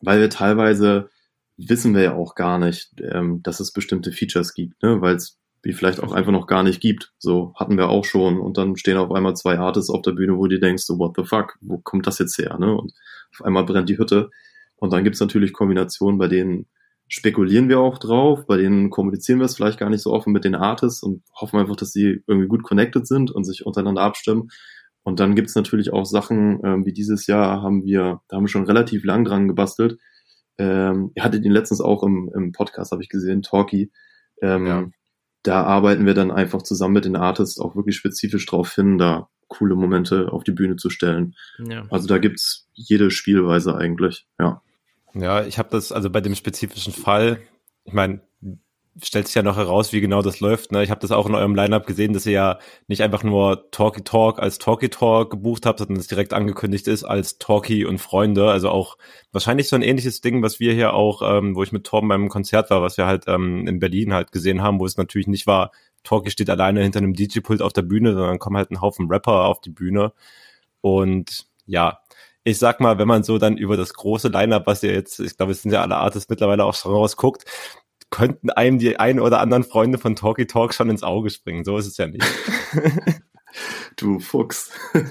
C: weil wir teilweise wissen wir ja auch gar nicht, ähm, dass es bestimmte Features gibt, ne? weil es die vielleicht auch einfach noch gar nicht gibt. So hatten wir auch schon und dann stehen auf einmal zwei Artists auf der Bühne, wo du denkst, so what the fuck, wo kommt das jetzt her? Ne? Und auf einmal brennt die Hütte. Und dann gibt es natürlich Kombinationen, bei denen spekulieren wir auch drauf, bei denen kommunizieren wir es vielleicht gar nicht so offen mit den Artists und hoffen einfach, dass sie irgendwie gut connected sind und sich untereinander abstimmen. Und dann gibt es natürlich auch Sachen, ähm, wie dieses Jahr haben wir, da haben wir schon relativ lang dran gebastelt. Ähm, ihr hattet ihn letztens auch im, im Podcast, habe ich gesehen, Talkie. Ähm, ja. Da arbeiten wir dann einfach zusammen mit den Artists auch wirklich spezifisch drauf hin, da coole Momente auf die Bühne zu stellen. Ja. Also da gibt's jede Spielweise eigentlich, ja.
B: Ja, ich habe das also bei dem spezifischen Fall, ich meine, stellt sich ja noch heraus, wie genau das läuft. Ne? Ich habe das auch in eurem Lineup gesehen, dass ihr ja nicht einfach nur Talky Talk als Talky Talk gebucht habt, sondern es direkt angekündigt ist als Talky und Freunde. Also auch wahrscheinlich so ein ähnliches Ding, was wir hier auch, ähm, wo ich mit Torben beim Konzert war, was wir halt ähm, in Berlin halt gesehen haben, wo es natürlich nicht war, Talky steht alleine hinter einem DJ-Pult auf der Bühne, sondern kommen halt ein Haufen Rapper auf die Bühne. Und ja, ich sag mal, wenn man so dann über das große Line-Up, was ihr jetzt, ich glaube, es sind ja alle Artists mittlerweile auch schon rausguckt, könnten einem die ein oder anderen Freunde von Talky Talk schon ins Auge springen. So ist es ja nicht.
C: du Fuchs.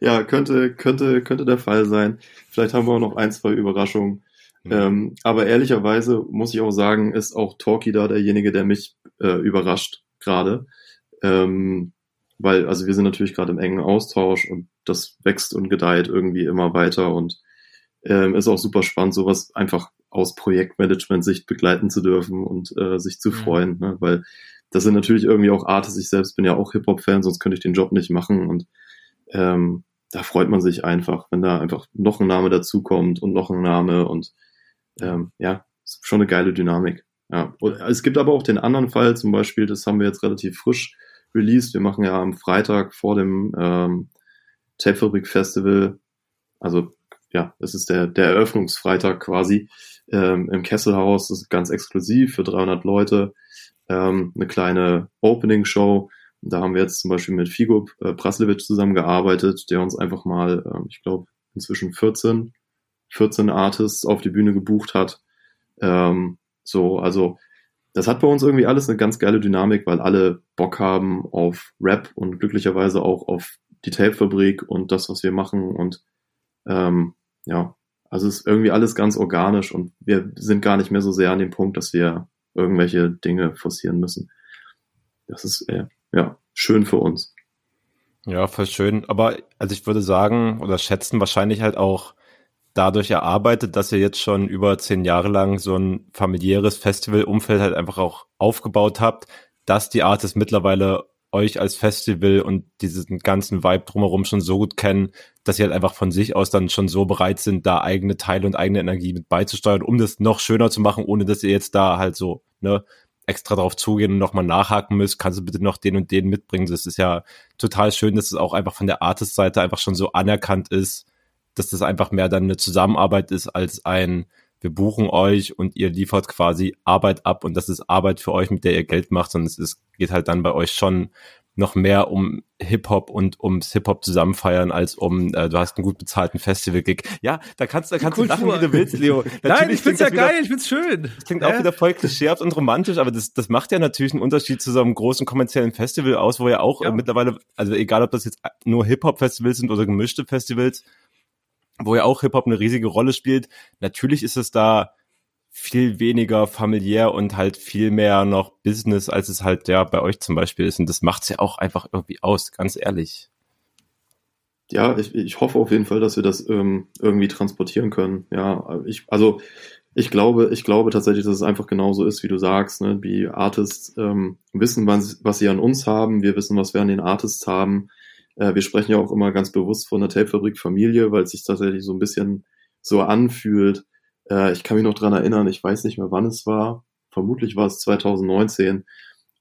C: ja, könnte, könnte, könnte der Fall sein. Vielleicht haben wir auch noch ein, zwei Überraschungen. Mhm. Ähm, aber ehrlicherweise muss ich auch sagen, ist auch Talky da derjenige, der mich äh, überrascht gerade. Ähm, weil, also wir sind natürlich gerade im engen Austausch und das wächst und gedeiht irgendwie immer weiter und ähm, ist auch super spannend, sowas einfach aus Projektmanagement-Sicht begleiten zu dürfen und äh, sich zu freuen, ne? weil das sind natürlich irgendwie auch Artists. Ich selbst bin ja auch Hip-Hop-Fan, sonst könnte ich den Job nicht machen und ähm, da freut man sich einfach, wenn da einfach noch ein Name dazukommt und noch ein Name und ähm, ja, schon eine geile Dynamik. Ja. Und es gibt aber auch den anderen Fall, zum Beispiel, das haben wir jetzt relativ frisch released. Wir machen ja am Freitag vor dem ähm, Tapefabrik Festival, also ja, es ist der, der Eröffnungsfreitag quasi ähm, im Kesselhaus, das ist ganz exklusiv für 300 Leute, ähm, eine kleine Opening-Show. Da haben wir jetzt zum Beispiel mit Figo äh, Praslewitsch zusammengearbeitet, der uns einfach mal, äh, ich glaube, inzwischen 14, 14 Artists auf die Bühne gebucht hat. Ähm, so, also das hat bei uns irgendwie alles eine ganz geile Dynamik, weil alle Bock haben auf Rap und glücklicherweise auch auf die Tape-Fabrik und das, was wir machen. Und ähm, ja, also es ist irgendwie alles ganz organisch und wir sind gar nicht mehr so sehr an dem Punkt, dass wir irgendwelche Dinge forcieren müssen. Das ist äh, ja schön für uns.
B: Ja, voll schön. Aber also ich würde sagen oder schätzen wahrscheinlich halt auch dadurch erarbeitet, dass ihr jetzt schon über zehn Jahre lang so ein familiäres Festivalumfeld halt einfach auch aufgebaut habt, dass die Artists mittlerweile euch als Festival und diesen ganzen Vibe drumherum schon so gut kennen, dass sie halt einfach von sich aus dann schon so bereit sind, da eigene Teile und eigene Energie mit beizusteuern, um das noch schöner zu machen, ohne dass ihr jetzt da halt so, ne, extra drauf zugehen und nochmal nachhaken müsst, kannst du bitte noch den und den mitbringen. Das ist ja total schön, dass es auch einfach von der Artist-Seite einfach schon so anerkannt ist, dass das einfach mehr dann eine Zusammenarbeit ist als ein, wir buchen euch und ihr liefert quasi Arbeit ab und das ist Arbeit für euch, mit der ihr Geld macht, sondern es ist, geht halt dann bei euch schon noch mehr um Hip-Hop und ums Hip-Hop zusammenfeiern, als um, äh, du hast einen gut bezahlten Festival-Gig. Ja, da kannst, da kannst du lachen, wie du willst, Leo.
A: Nein, ich find's ja geil, wieder, ich find's schön.
B: Das klingt äh? auch wieder voll klischeehaft und romantisch, aber das, das macht ja natürlich einen Unterschied zu so einem großen kommerziellen Festival aus, wo ja auch ja. Äh, mittlerweile, also egal ob das jetzt nur Hip-Hop-Festivals sind oder gemischte Festivals, wo ja auch Hip-Hop eine riesige Rolle spielt. Natürlich ist es da viel weniger familiär und halt viel mehr noch Business, als es halt ja bei euch zum Beispiel ist. Und das macht's ja auch einfach irgendwie aus, ganz ehrlich.
C: Ja, ich, ich hoffe auf jeden Fall, dass wir das ähm, irgendwie transportieren können. Ja, ich, also ich glaube, ich glaube tatsächlich, dass es einfach genauso ist, wie du sagst. Ne? Die Artists ähm, wissen, was, was sie an uns haben. Wir wissen, was wir an den Artists haben. Äh, wir sprechen ja auch immer ganz bewusst von der Tapefabrik Familie, weil es sich tatsächlich so ein bisschen so anfühlt. Äh, ich kann mich noch dran erinnern, ich weiß nicht mehr, wann es war. Vermutlich war es 2019,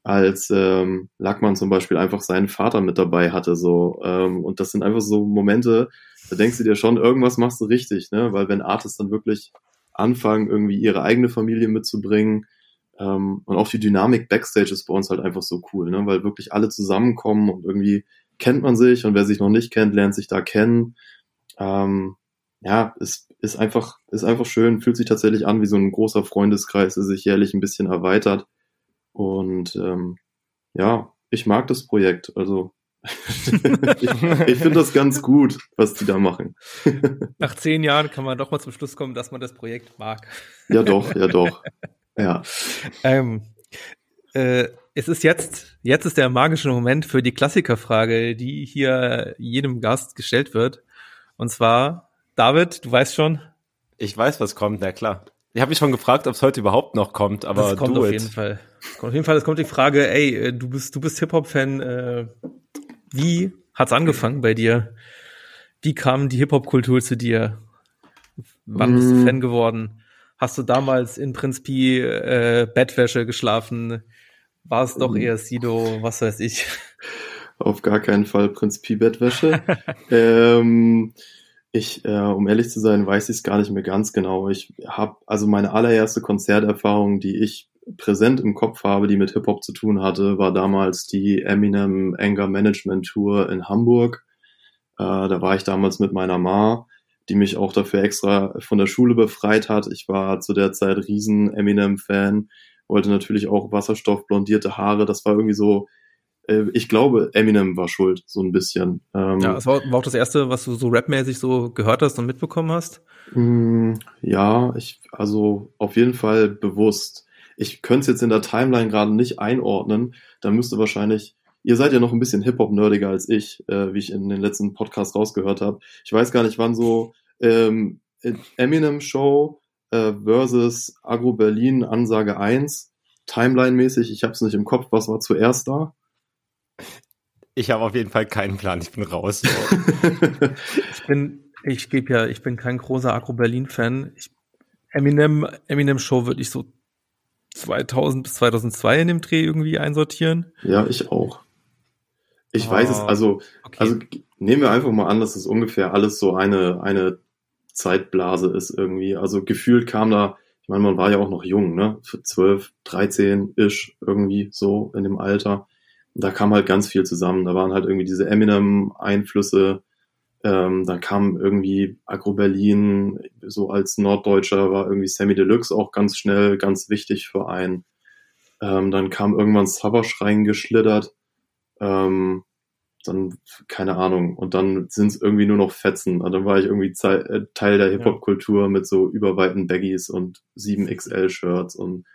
C: als ähm, Lackmann zum Beispiel einfach seinen Vater mit dabei hatte. So ähm, und das sind einfach so Momente, da denkst du dir schon, irgendwas machst du richtig, ne? Weil wenn Artists dann wirklich anfangen, irgendwie ihre eigene Familie mitzubringen, ähm, und auch die Dynamik Backstage ist bei uns halt einfach so cool, ne? weil wirklich alle zusammenkommen und irgendwie kennt man sich und wer sich noch nicht kennt, lernt sich da kennen. Ähm, ja, es ist einfach, ist einfach schön, fühlt sich tatsächlich an wie so ein großer Freundeskreis, der sich jährlich ein bisschen erweitert. Und ähm, ja, ich mag das Projekt. Also ich, ich finde das ganz gut, was die da machen.
A: Nach zehn Jahren kann man doch mal zum Schluss kommen, dass man das Projekt mag.
C: Ja, doch, ja, doch. Ja.
A: Ähm, äh, es ist jetzt, jetzt ist der magische Moment für die Klassikerfrage, die hier jedem Gast gestellt wird. Und zwar, David, du weißt schon.
B: Ich weiß, was kommt, na klar. Ich habe mich schon gefragt, ob es heute überhaupt noch kommt, aber
A: das kommt auf it. jeden Fall. kommt auf jeden Fall, es kommt die Frage, ey, äh, du bist, du bist Hip-Hop-Fan, äh, wie hat's angefangen bei dir? Wie kam die Hip-Hop-Kultur zu dir? Wann bist du mm. Fan geworden? Hast du damals in Prinz Pi äh, Bettwäsche geschlafen? War es doch eher Sido, was weiß ich?
C: Auf gar keinen Fall Prinz Pi Bettwäsche. ähm, ich, äh, um ehrlich zu sein, weiß ich es gar nicht mehr ganz genau. Ich habe also meine allererste Konzerterfahrung, die ich präsent im Kopf habe, die mit Hip Hop zu tun hatte, war damals die Eminem Anger Management Tour in Hamburg. Äh, da war ich damals mit meiner Ma, die mich auch dafür extra von der Schule befreit hat. Ich war zu der Zeit riesen Eminem Fan wollte natürlich auch Wasserstoff, blondierte Haare. Das war irgendwie so, äh, ich glaube, Eminem war schuld, so ein bisschen.
A: Ähm, ja, das war, war, auch das erste, was du so rapmäßig so gehört hast und mitbekommen hast?
C: Mm, ja, ich, also auf jeden Fall bewusst. Ich könnte es jetzt in der Timeline gerade nicht einordnen. Da müsste wahrscheinlich Ihr seid ja noch ein bisschen Hip-Hop-nerdiger als ich, äh, wie ich in den letzten Podcast rausgehört habe. Ich weiß gar nicht, wann so ähm, Eminem-Show äh, versus Agro Berlin Ansage 1, Timeline-mäßig. Ich habe es nicht im Kopf, was war zuerst da?
B: ich habe auf jeden Fall keinen Plan, ich bin raus.
A: ich bin, ich gebe ja, ich bin kein großer Agro Berlin-Fan. Eminem, Eminem Show würde ich so 2000 bis 2002 in dem Dreh irgendwie einsortieren.
C: Ja, ich auch. Ich oh, weiß es, also, okay. also nehmen wir einfach mal an, dass es ungefähr alles so eine, eine Zeitblase ist irgendwie. Also gefühlt kam da, ich meine, man war ja auch noch jung, ne? Für 12, 13 ish irgendwie so in dem Alter. Da kam halt ganz viel zusammen. Da waren halt irgendwie diese Eminem-Einflüsse. Ähm, da kam irgendwie Agro Berlin, so als Norddeutscher war irgendwie Sammy Deluxe auch ganz schnell, ganz wichtig für einen. Ähm, dann kam irgendwann Savage reingeschlittert. Ähm, dann, keine Ahnung, und dann sind es irgendwie nur noch Fetzen. Und dann war ich irgendwie äh, Teil der Hip-Hop-Kultur mit so überweiten Baggies und 7XL-Shirts. Und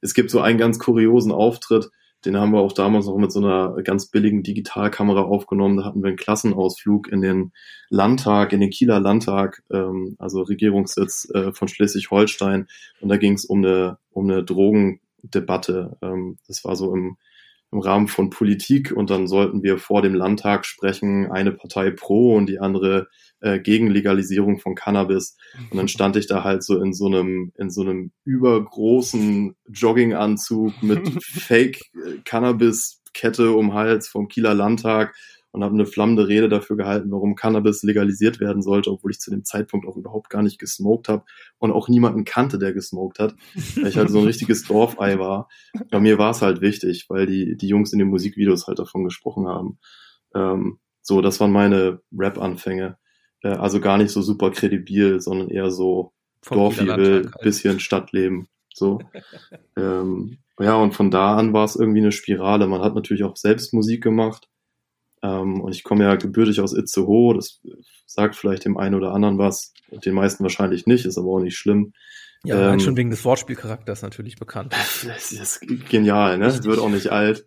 C: es gibt so einen ganz kuriosen Auftritt, den haben wir auch damals noch mit so einer ganz billigen Digitalkamera aufgenommen. Da hatten wir einen Klassenausflug in den Landtag, in den Kieler Landtag, ähm, also Regierungssitz äh, von Schleswig-Holstein. Und da ging es um eine, um eine Drogendebatte. Ähm, das war so im im Rahmen von Politik und dann sollten wir vor dem Landtag sprechen, eine Partei pro und die andere äh, gegen Legalisierung von Cannabis. Und dann stand ich da halt so in so einem, in so einem übergroßen Jogginganzug mit Fake Cannabis Kette um Hals vom Kieler Landtag und habe eine flammende Rede dafür gehalten, warum Cannabis legalisiert werden sollte, obwohl ich zu dem Zeitpunkt auch überhaupt gar nicht gesmoked habe und auch niemanden kannte, der gesmoked hat, weil ich halt so ein richtiges Dorfei war. Bei mir war es halt wichtig, weil die, die Jungs in den Musikvideos halt davon gesprochen haben. Ähm, so, das waren meine Rap-Anfänge. Äh, also gar nicht so super kredibil, sondern eher so Dorfjubel, halt. bisschen Stadtleben. So. ähm, ja, und von da an war es irgendwie eine Spirale. Man hat natürlich auch selbst Musik gemacht. Ähm, und ich komme ja gebürtig aus Itzehoe, das sagt vielleicht dem einen oder anderen was, den meisten wahrscheinlich nicht, ist aber auch nicht schlimm.
A: Ja, ähm, schon wegen des Wortspielcharakters natürlich bekannt.
C: Das ist genial, ne? Richtig. Wird auch nicht alt.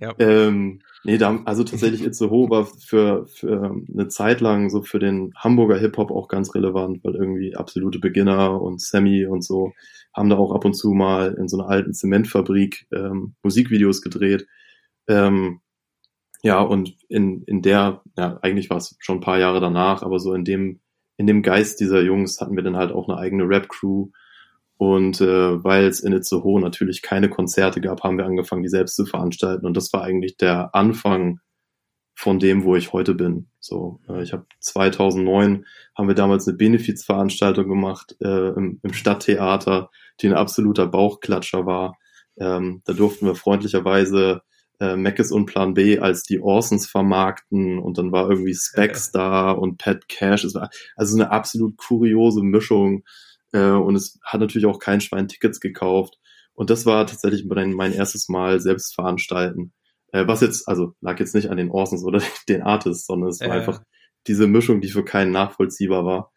C: Ja. Ähm, nee, da, also tatsächlich Itzehoe war für, für eine Zeit lang so für den Hamburger Hip-Hop auch ganz relevant, weil irgendwie absolute Beginner und Sammy und so haben da auch ab und zu mal in so einer alten Zementfabrik ähm, Musikvideos gedreht. Ähm, ja, und in, in der, ja, eigentlich war es schon ein paar Jahre danach, aber so in dem, in dem Geist dieser Jungs hatten wir dann halt auch eine eigene Rap-Crew. Und äh, weil es in Itzehoe natürlich keine Konzerte gab, haben wir angefangen, die selbst zu veranstalten. Und das war eigentlich der Anfang von dem, wo ich heute bin. So, äh, ich habe 2009 haben wir damals eine Benefizveranstaltung gemacht äh, im, im Stadttheater, die ein absoluter Bauchklatscher war. Ähm, da durften wir freundlicherweise äh, Macis und Plan B als die Orsons vermarkten und dann war irgendwie Specs ja. da und Pat Cash. Es war also eine absolut kuriose Mischung äh, und es hat natürlich auch kein Schwein Tickets gekauft. Und das war tatsächlich mein, mein erstes Mal selbst veranstalten. Äh, was jetzt, also lag jetzt nicht an den Orsons oder den Artists, sondern es war einfach diese Mischung, die für keinen nachvollziehbar war.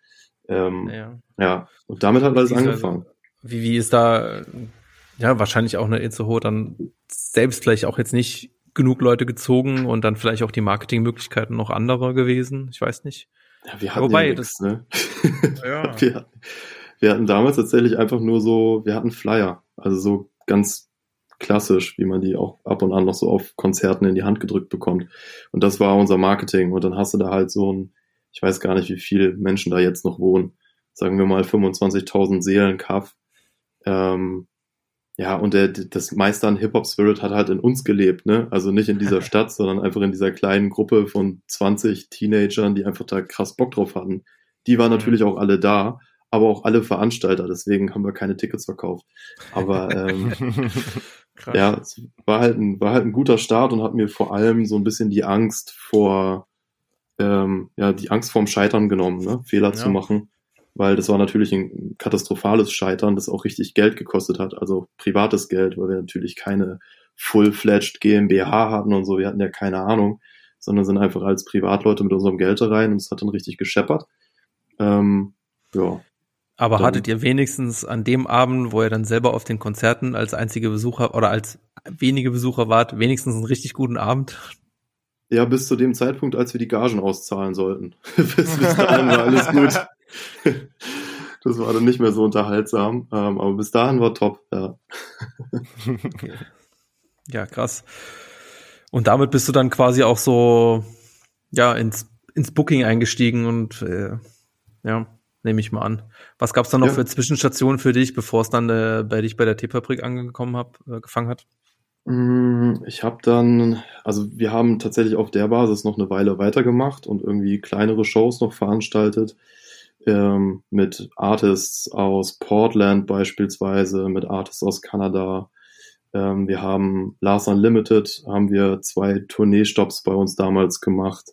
C: Ähm, ja. ja, und damit hat alles angefangen.
A: Wie, wie ist da ja, wahrscheinlich auch eine Itzehoe dann selbst vielleicht auch jetzt nicht genug Leute gezogen und dann vielleicht auch die Marketingmöglichkeiten noch andere gewesen. Ich weiß nicht.
C: Ja, wir hatten Wobei, ja nix, das, ne? Ja. wir, wir hatten damals tatsächlich einfach nur so, wir hatten Flyer. Also so ganz klassisch, wie man die auch ab und an noch so auf Konzerten in die Hand gedrückt bekommt. Und das war unser Marketing. Und dann hast du da halt so ein, ich weiß gar nicht, wie viele Menschen da jetzt noch wohnen. Sagen wir mal 25.000 Seelen Kaff. Ähm, ja, und der, das Meister an Hip-Hop-Spirit hat halt in uns gelebt, ne? Also nicht in dieser Stadt, sondern einfach in dieser kleinen Gruppe von 20 Teenagern, die einfach da krass Bock drauf hatten. Die waren mhm. natürlich auch alle da, aber auch alle Veranstalter, deswegen haben wir keine Tickets verkauft. Aber ähm, ja, es war halt, ein, war halt ein guter Start und hat mir vor allem so ein bisschen die Angst vor, ähm, ja, die Angst vorm Scheitern genommen, ne? Fehler ja. zu machen weil das war natürlich ein katastrophales Scheitern, das auch richtig Geld gekostet hat, also privates Geld, weil wir natürlich keine full-fledged GmbH hatten und so, wir hatten ja keine Ahnung, sondern sind einfach als Privatleute mit unserem Geld rein und es hat dann richtig gescheppert. Ähm, ja.
A: Aber dann, hattet ihr wenigstens an dem Abend, wo ihr dann selber auf den Konzerten als einzige Besucher oder als wenige Besucher wart, wenigstens einen richtig guten Abend?
C: Ja, bis zu dem Zeitpunkt, als wir die Gagen auszahlen sollten. bis, bis dahin war alles gut. das war dann nicht mehr so unterhaltsam, ähm, aber bis dahin war top, ja.
A: ja, krass. Und damit bist du dann quasi auch so, ja, ins, ins Booking eingestiegen und äh, ja, nehme ich mal an. Was gab's dann noch ja. für Zwischenstationen für dich, bevor es dann äh, bei dich bei der Teefabrik angekommen hab, äh, gefangen hat?
C: Mm, ich habe dann, also wir haben tatsächlich auf der Basis noch eine Weile weitergemacht und irgendwie kleinere Shows noch veranstaltet ähm, mit Artists aus Portland beispielsweise, mit Artists aus Kanada. Ähm, wir haben Last Unlimited, haben wir zwei Tourneestops bei uns damals gemacht.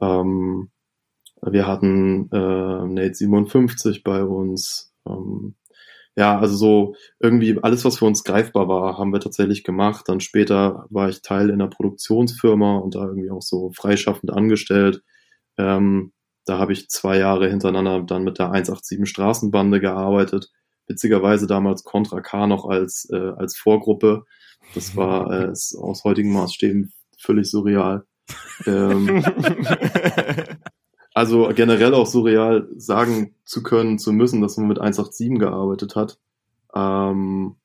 C: Ähm, wir hatten äh, Nate 57 bei uns. Ähm, ja, also so irgendwie alles, was für uns greifbar war, haben wir tatsächlich gemacht. Dann später war ich Teil in einer Produktionsfirma und da irgendwie auch so freischaffend angestellt. Ähm, da habe ich zwei Jahre hintereinander dann mit der 187 Straßenbande gearbeitet. Witzigerweise damals Contra K noch als, äh, als Vorgruppe. Das war äh, aus heutigen Maßstäben völlig surreal. Ähm, also generell auch surreal sagen zu können, zu müssen, dass man mit 187 gearbeitet hat. Ähm,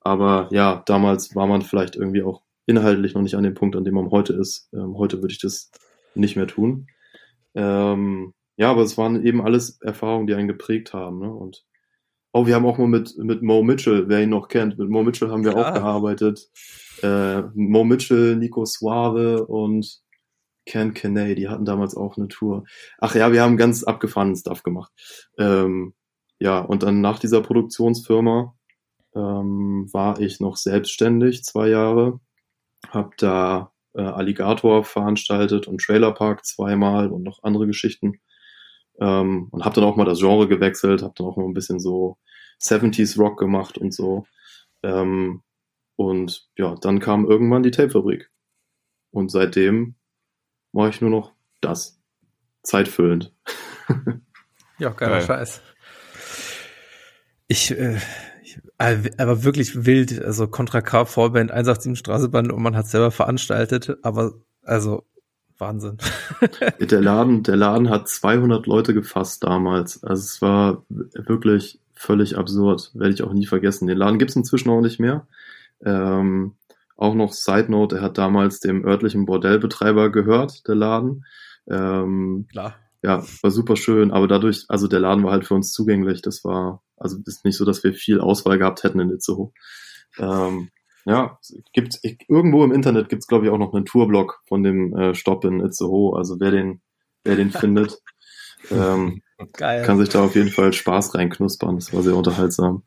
C: aber ja, damals war man vielleicht irgendwie auch inhaltlich noch nicht an dem Punkt, an dem man heute ist. Ähm, heute würde ich das nicht mehr tun. Ähm, ja, aber es waren eben alles Erfahrungen, die einen geprägt haben. Ne? Und oh, wir haben auch mal mit, mit Mo Mitchell, wer ihn noch kennt, mit Mo Mitchell haben wir Klar. auch gearbeitet. Äh, Mo Mitchell, Nico Suave und Ken Kenay, die hatten damals auch eine Tour. Ach ja, wir haben ganz abgefahrenen Stuff gemacht. Ähm, ja, und dann nach dieser Produktionsfirma ähm, war ich noch selbstständig zwei Jahre, hab da äh, Alligator veranstaltet und Trailer Park zweimal und noch andere Geschichten. Ähm, und habe dann auch mal das Genre gewechselt, habe dann auch mal ein bisschen so 70s Rock gemacht und so. Ähm, und ja, dann kam irgendwann die Tapefabrik. Und seitdem mache ich nur noch das. Zeitfüllend.
A: ja, geiler Geil. Scheiß. Ich, äh, äh, aber wirklich wild, also Contra K Vorband 187 Straßebahn und man hat selber veranstaltet, aber also Wahnsinn.
C: der Laden, der Laden hat 200 Leute gefasst damals. Also es war wirklich völlig absurd. Werde ich auch nie vergessen. Den Laden gibt's inzwischen auch nicht mehr. Ähm, auch noch Side Note, er hat damals dem örtlichen Bordellbetreiber gehört, der Laden. Ähm, Klar. Ja, war super schön, aber dadurch, also der Laden war halt für uns zugänglich. Das war also ist nicht so, dass wir viel Auswahl gehabt hätten in Itzehoe. Ähm, ja, gibt irgendwo im Internet gibt's glaube ich auch noch einen Tourblog von dem äh, Stopp in Itzehoe. Also wer den, wer den findet, ähm, Geil. kann sich da auf jeden Fall Spaß reinknuspern. Das war sehr unterhaltsam.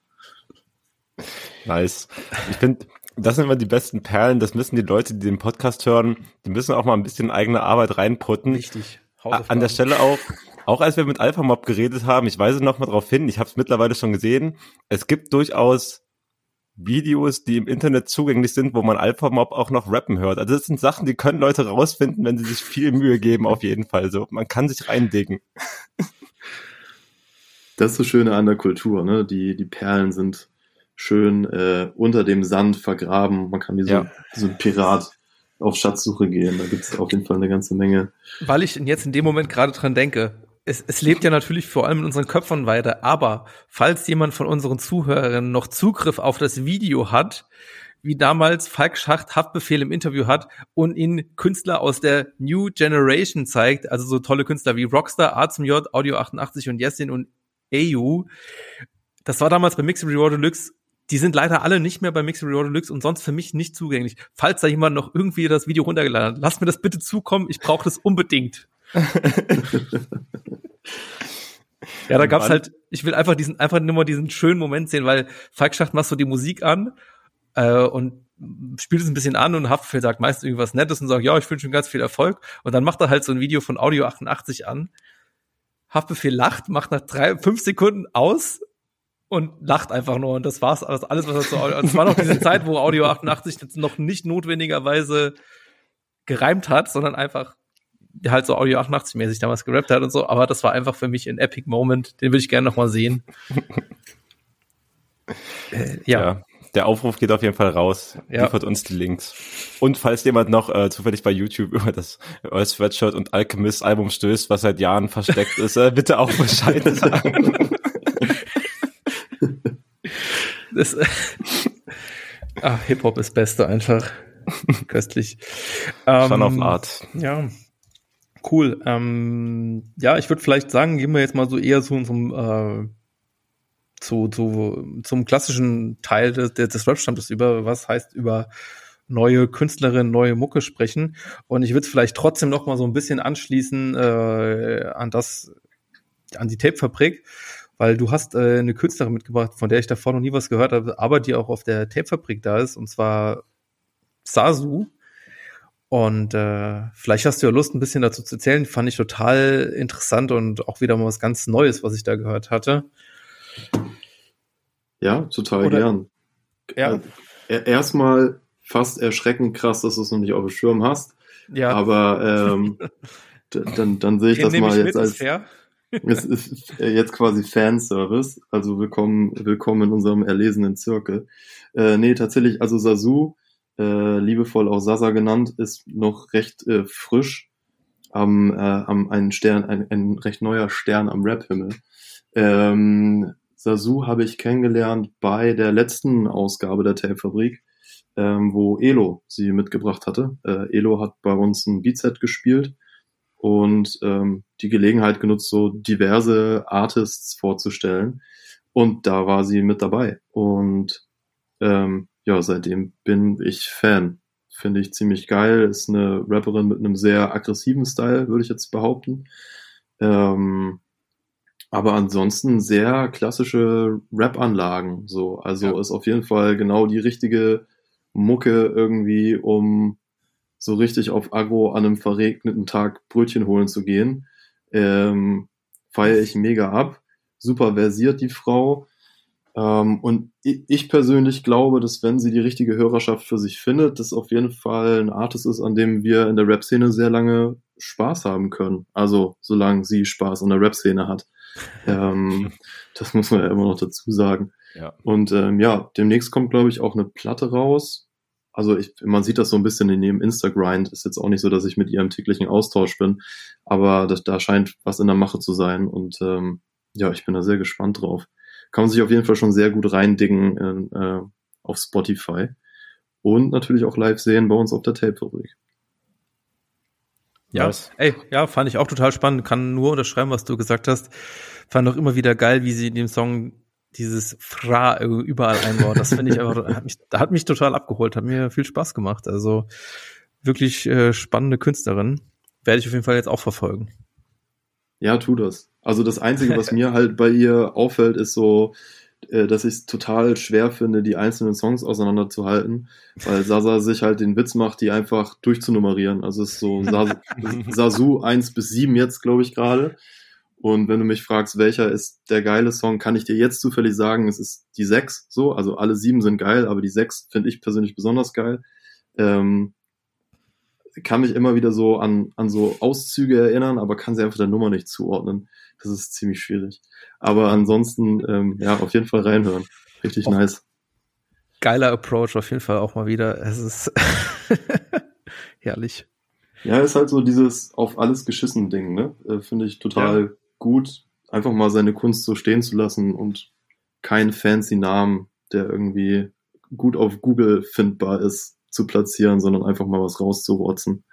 B: Nice. Ich finde, das sind immer die besten Perlen. Das müssen die Leute, die den Podcast hören, die müssen auch mal ein bisschen eigene Arbeit reinputten.
A: Richtig.
B: An der Stelle auch, auch als wir mit Alpha Mob geredet haben, ich weise noch mal darauf hin, ich habe es mittlerweile schon gesehen, es gibt durchaus Videos, die im Internet zugänglich sind, wo man Alpha Mob auch noch rappen hört. Also das sind Sachen, die können Leute rausfinden, wenn sie sich viel Mühe geben, auf jeden Fall. So, man kann sich reindicken.
C: Das ist das Schöne an der Kultur, ne? Die, die Perlen sind schön äh, unter dem Sand vergraben. Man kann wie so, ja. so ein Pirat auf Schatzsuche gehen. Da gibt es auf jeden Fall eine ganze Menge.
A: Weil ich jetzt in dem Moment gerade dran denke, es, es lebt ja natürlich vor allem in unseren Köpfen weiter, aber falls jemand von unseren Zuhörern noch Zugriff auf das Video hat, wie damals Falk Schacht Haftbefehl im Interview hat und ihn Künstler aus der New Generation zeigt, also so tolle Künstler wie Rockstar, A zum J, Audio 88 und Yesin und AU. Das war damals bei Mix Reward Deluxe. Die sind leider alle nicht mehr bei Mix Reward Deluxe und sonst für mich nicht zugänglich. Falls da jemand noch irgendwie das Video runtergeladen hat, lasst mir das bitte zukommen. Ich brauche das unbedingt. Ja, da gab's halt, ich will einfach diesen, einfach nur mal diesen schönen Moment sehen, weil Falk Schacht machst so die Musik an äh, und spielt es ein bisschen an und Haftbefehl sagt meist irgendwas Nettes und sagt, ja, ich wünsche ihm ganz viel Erfolg. Und dann macht er halt so ein Video von Audio 88 an. Haftbefehl lacht, macht nach drei, fünf Sekunden aus und lacht einfach nur. Und das war's. Also alles, was er so, also es war noch diese Zeit, wo Audio 88 jetzt noch nicht notwendigerweise gereimt hat, sondern einfach halt so Audio 88 mäßig damals gerappt hat und so, aber das war einfach für mich ein Epic Moment, den würde ich gerne noch mal sehen.
B: äh, ja. ja. Der Aufruf geht auf jeden Fall raus. Ja. Liefert uns die Links. Und falls jemand noch äh, zufällig bei YouTube über das Earl Sweatshirt und Alchemist Album stößt, was seit Jahren versteckt ist, äh, bitte auch Bescheid sagen.
A: Das, ach, Hip-Hop ist Beste einfach. Köstlich.
B: Ähm, Schon auf eine Art.
A: Ja. Cool. Ähm, ja, ich würde vielleicht sagen, gehen wir jetzt mal so eher zu unserem äh, zu, zu, zum klassischen Teil des, des Rap-Stammtes über, was heißt über neue Künstlerinnen, neue Mucke sprechen. Und ich würde vielleicht trotzdem noch mal so ein bisschen anschließen äh, an das, an die Tape-Fabrik, weil du hast äh, eine Künstlerin mitgebracht, von der ich davor noch nie was gehört habe, aber die auch auf der Tape-Fabrik da ist, und zwar Sasu. Und äh, vielleicht hast du ja Lust, ein bisschen dazu zu erzählen. Fand ich total interessant und auch wieder mal was ganz Neues, was ich da gehört hatte.
C: Ja, total Oder, gern. Ja. Äh, erstmal fast erschreckend krass, dass du es noch nicht auf dem Schirm hast. Ja. Aber ähm, dann, dann sehe ich Den das mal ich jetzt als. Es ist jetzt quasi Fanservice. Also willkommen, willkommen in unserem erlesenen Zirkel. Äh, nee, tatsächlich, also Sasu, äh, liebevoll auch Sasa genannt, ist noch recht äh, frisch am, äh, am einen Stern, ein, ein recht neuer Stern am Rap-Himmel. Ähm, Sasu habe ich kennengelernt bei der letzten Ausgabe der Tape-Fabrik, ähm, wo Elo sie mitgebracht hatte. Äh, Elo hat bei uns ein Beatset gespielt und ähm, die Gelegenheit genutzt, so diverse Artists vorzustellen. Und da war sie mit dabei. Und ähm, ja, seitdem bin ich Fan. Finde ich ziemlich geil. Ist eine Rapperin mit einem sehr aggressiven Style, würde ich jetzt behaupten. Ähm, aber ansonsten sehr klassische Rap-Anlagen. So, also ja. ist auf jeden Fall genau die richtige Mucke irgendwie, um so richtig auf Agro an einem verregneten Tag Brötchen holen zu gehen. Ähm, feiere ich mega ab. Super versiert die Frau. Ähm, und ich persönlich glaube, dass wenn sie die richtige Hörerschaft für sich findet, das auf jeden Fall ein Artist ist, an dem wir in der Rap-Szene sehr lange Spaß haben können. Also solange sie Spaß an der Rap-Szene hat. ähm, das muss man ja immer noch dazu sagen. Ja. Und ähm, ja, demnächst kommt, glaube ich, auch eine Platte raus. Also ich, man sieht das so ein bisschen in ihrem Instagrind. Ist jetzt auch nicht so, dass ich mit ihr im täglichen Austausch bin, aber das, da scheint was in der Mache zu sein. Und ähm, ja, ich bin da sehr gespannt drauf. Kann man sich auf jeden Fall schon sehr gut reindicken in, äh, auf Spotify. Und natürlich auch live sehen bei uns auf der Tape-Fabrik.
A: Ja, Was? ey, ja, fand ich auch total spannend. Kann nur unterschreiben, was du gesagt hast. Fand auch immer wieder geil, wie sie in dem Song dieses Fra überall einbaut. Das finde ich einfach, hat mich, hat mich total abgeholt, hat mir viel Spaß gemacht. Also wirklich äh, spannende Künstlerin. Werde ich auf jeden Fall jetzt auch verfolgen.
C: Ja, tu das. Also das Einzige, was mir halt bei ihr auffällt, ist so, äh, dass ich es total schwer finde, die einzelnen Songs auseinanderzuhalten, weil Sasa sich halt den Witz macht, die einfach durchzunummerieren. Also es ist so Sas Sasu 1 bis 7 jetzt, glaube ich, gerade. Und wenn du mich fragst, welcher ist der geile Song, kann ich dir jetzt zufällig sagen, es ist die 6 so. Also alle sieben sind geil, aber die 6 finde ich persönlich besonders geil. Ähm, kann mich immer wieder so an, an so Auszüge erinnern, aber kann sie einfach der Nummer nicht zuordnen. Das ist ziemlich schwierig. Aber ansonsten, ähm, ja, auf jeden Fall reinhören. Richtig auch nice.
A: Geiler Approach, auf jeden Fall auch mal wieder. Es ist herrlich.
C: Ja, ist halt so dieses auf alles geschissen Ding, ne? Äh, Finde ich total ja. Gut, einfach mal seine Kunst so stehen zu lassen und keinen fancy Namen, der irgendwie gut auf Google findbar ist, zu platzieren, sondern einfach mal was rauszurotzen.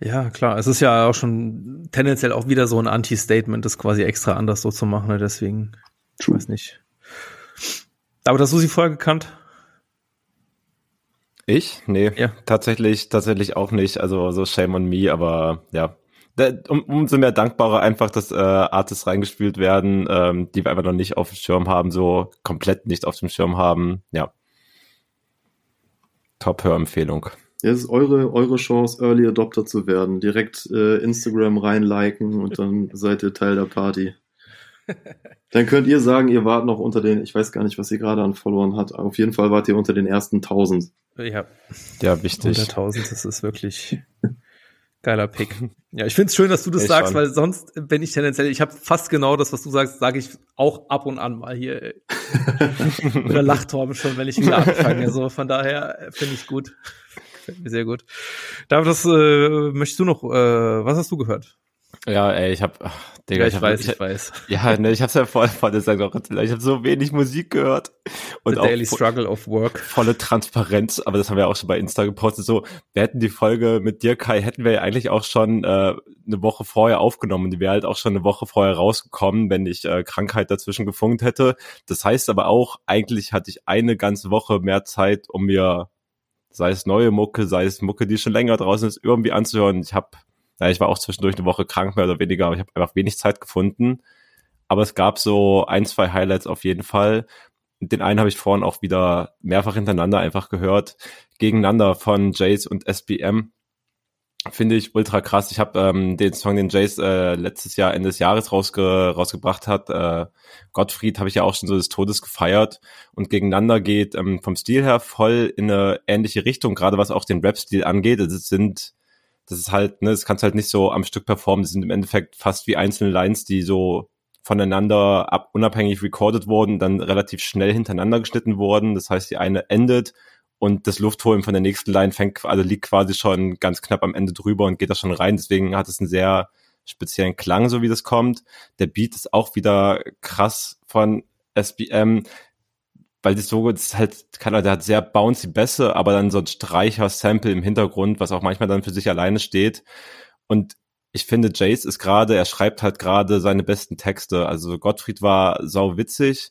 A: Ja, klar. Es ist ja auch schon tendenziell auch wieder so ein Anti-Statement, das quasi extra anders so zu machen. Ne? Deswegen, ich weiß nicht. Aber hast du sie vorher gekannt?
B: Ich? Nee, ja. tatsächlich, tatsächlich auch nicht. Also so shame on me, aber ja. Um, umso mehr dankbarer einfach, dass äh, Artists reingespielt werden, ähm, die wir einfach noch nicht auf dem Schirm haben, so komplett nicht auf dem Schirm haben. Ja. Top-Hörempfehlung.
C: Ja, es ist eure, eure Chance, Early Adopter zu werden. Direkt äh, Instagram reinliken und dann seid ihr Teil der Party. Dann könnt ihr sagen, ihr wart noch unter den, ich weiß gar nicht, was ihr gerade an Followern hat, auf jeden Fall wart ihr unter den ersten 1000.
A: Ja,
B: ja wichtig.
A: Unter 1000, das ist wirklich geiler Pick. Ja, ich find's schön, dass du das ich sagst, fand. weil sonst bin ich tendenziell, ich habe fast genau das, was du sagst, sage ich auch ab und an mal hier. Oder Lachtorben schon, wenn ich wieder anfange. So, von daher finde ich gut. Gefällt mir sehr gut. David, das äh, möchtest du noch, äh, was hast du gehört?
B: Ja, ey, ich hab,
A: Digga, ja, ich, ich hab, weiß, ich, ich, weiß.
B: Ja, ne, ich hab's ja voll voll gesagt, ich habe so wenig Musik gehört
A: und The auch Daily Struggle of Work.
B: Volle Transparenz, aber das haben wir auch schon bei Insta gepostet. So, wir hätten die Folge mit dir, Kai, hätten wir ja eigentlich auch schon äh, eine Woche vorher aufgenommen. Die wäre halt auch schon eine Woche vorher rausgekommen, wenn ich äh, Krankheit dazwischen gefunkt hätte. Das heißt aber auch, eigentlich hatte ich eine ganze Woche mehr Zeit, um mir sei es neue Mucke, sei es Mucke, die schon länger draußen ist, irgendwie anzuhören. Ich habe ja, ich war auch zwischendurch eine Woche krank, mehr oder weniger, aber ich habe einfach wenig Zeit gefunden. Aber es gab so ein, zwei Highlights auf jeden Fall. Den einen habe ich vorhin auch wieder mehrfach hintereinander einfach gehört. Gegeneinander von Jace und SBM. Finde ich ultra krass. Ich habe ähm, den Song, den Jace äh, letztes Jahr Ende des Jahres rausge rausgebracht hat, äh, Gottfried, habe ich ja auch schon so des Todes gefeiert. Und gegeneinander geht ähm, vom Stil her voll in eine ähnliche Richtung, gerade was auch den Rap-Stil angeht. Es sind das ist halt, ne, das kannst halt nicht so am Stück performen. Das sind im Endeffekt fast wie einzelne Lines, die so voneinander ab, unabhängig recorded wurden, dann relativ schnell hintereinander geschnitten wurden. Das heißt, die eine endet und das Luftholen von der nächsten Line fängt, also liegt quasi schon ganz knapp am Ende drüber und geht da schon rein. Deswegen hat es einen sehr speziellen Klang, so wie das kommt. Der Beat ist auch wieder krass von SBM weil das so ist halt, kann er, der hat sehr bouncy Bässe, aber dann so ein Streicher-Sample im Hintergrund, was auch manchmal dann für sich alleine steht. Und ich finde, Jace ist gerade, er schreibt halt gerade seine besten Texte. Also Gottfried war sau witzig.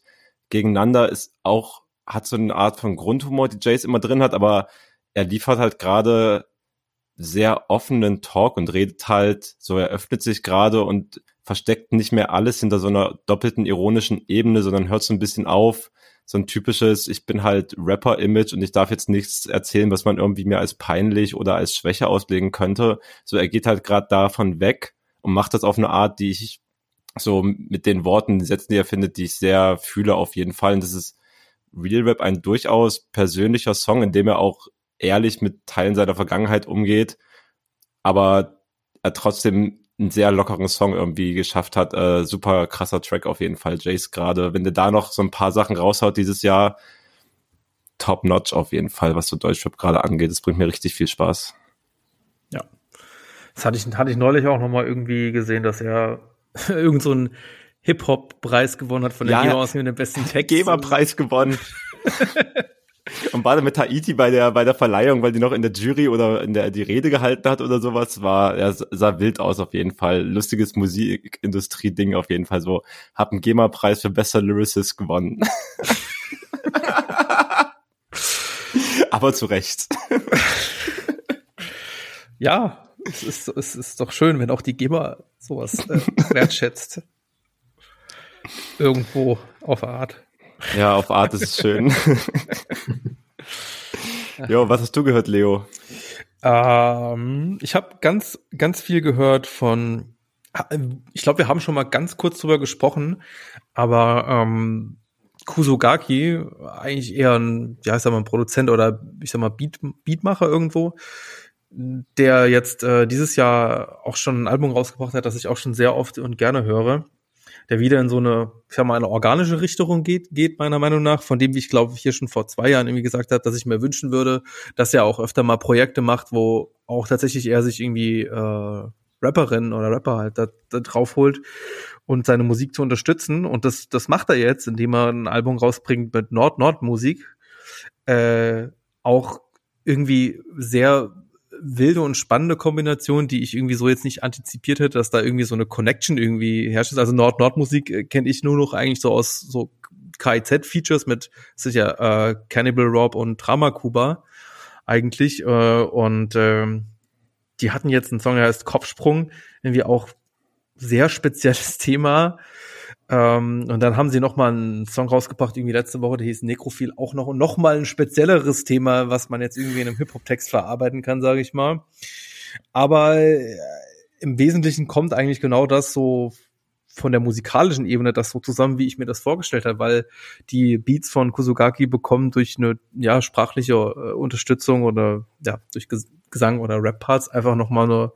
B: Gegeneinander ist auch, hat so eine Art von Grundhumor, die Jace immer drin hat, aber er liefert halt gerade sehr offenen Talk und redet halt, so er öffnet sich gerade und versteckt nicht mehr alles hinter so einer doppelten ironischen Ebene, sondern hört so ein bisschen auf, so ein typisches, ich bin halt Rapper-Image und ich darf jetzt nichts erzählen, was man irgendwie mir als peinlich oder als Schwäche auslegen könnte. So, er geht halt gerade davon weg und macht das auf eine Art, die ich so mit den Worten, die Sätzen, die er findet, die ich sehr fühle auf jeden Fall. Und das ist Real Rap ein durchaus persönlicher Song, in dem er auch ehrlich mit Teilen seiner Vergangenheit umgeht, aber er trotzdem einen sehr lockeren Song irgendwie geschafft hat. Äh, super krasser Track auf jeden Fall, Jace gerade. Wenn der da noch so ein paar Sachen raushaut dieses Jahr, top notch auf jeden Fall, was so Deutschrap gerade angeht. Das bringt mir richtig viel Spaß.
A: Ja. Das hatte ich, hatte ich neulich auch nochmal irgendwie gesehen, dass er irgend so einen Hip-Hop-Preis gewonnen hat von der ja, GEMA aus mit dem besten Text.
B: GEMA-Preis gewonnen. Und war mit Haiti bei der, bei der Verleihung, weil die noch in der Jury oder in der, die Rede gehalten hat oder sowas, war, ja, sah wild aus auf jeden Fall. Lustiges Musikindustrie-Ding auf jeden Fall so. Hab einen GEMA-Preis für Bester Lyricist gewonnen. Aber zu Recht.
A: ja, es ist, es ist doch schön, wenn auch die GEMA sowas äh, wertschätzt. Irgendwo auf Art.
B: Ja, auf Art ist es schön. jo, was hast du gehört, Leo?
A: Ähm, ich habe ganz, ganz viel gehört von, ich glaube, wir haben schon mal ganz kurz drüber gesprochen, aber ähm, Kusogaki, eigentlich eher ein, ja, ich sag mal, ein Produzent oder ich sag mal Beat, Beatmacher irgendwo, der jetzt äh, dieses Jahr auch schon ein Album rausgebracht hat, das ich auch schon sehr oft und gerne höre der wieder in so eine, ich sag mal, eine organische Richtung geht, geht meiner Meinung nach, von dem, wie ich glaube, ich hier schon vor zwei Jahren irgendwie gesagt habe, dass ich mir wünschen würde, dass er auch öfter mal Projekte macht, wo auch tatsächlich er sich irgendwie äh, Rapperinnen oder Rapper halt da, da drauf holt und seine Musik zu unterstützen. Und das, das macht er jetzt, indem er ein Album rausbringt mit Nord-Nord-Musik. Äh, auch irgendwie sehr wilde und spannende Kombination, die ich irgendwie so jetzt nicht antizipiert hätte, dass da irgendwie so eine Connection irgendwie herrscht. Also Nord-Nord-Musik äh, kenne ich nur noch eigentlich so aus so KIZ-Features mit sicher äh, Cannibal Rob und Drama Kuba eigentlich. Äh, und äh, die hatten jetzt einen Song, der heißt Kopfsprung, irgendwie auch sehr spezielles Thema. Ähm, und dann haben sie noch mal einen Song rausgebracht, irgendwie letzte Woche, der hieß Necrophil, auch noch noch mal ein spezielleres Thema, was man jetzt irgendwie in einem Hip-Hop-Text verarbeiten kann, sage ich mal. Aber äh, im Wesentlichen kommt eigentlich genau das so von der musikalischen Ebene das so zusammen, wie ich mir das vorgestellt habe, weil die Beats von Kusugaki bekommen durch eine ja sprachliche äh, Unterstützung oder ja durch Gesang oder Rap-Parts einfach noch mal eine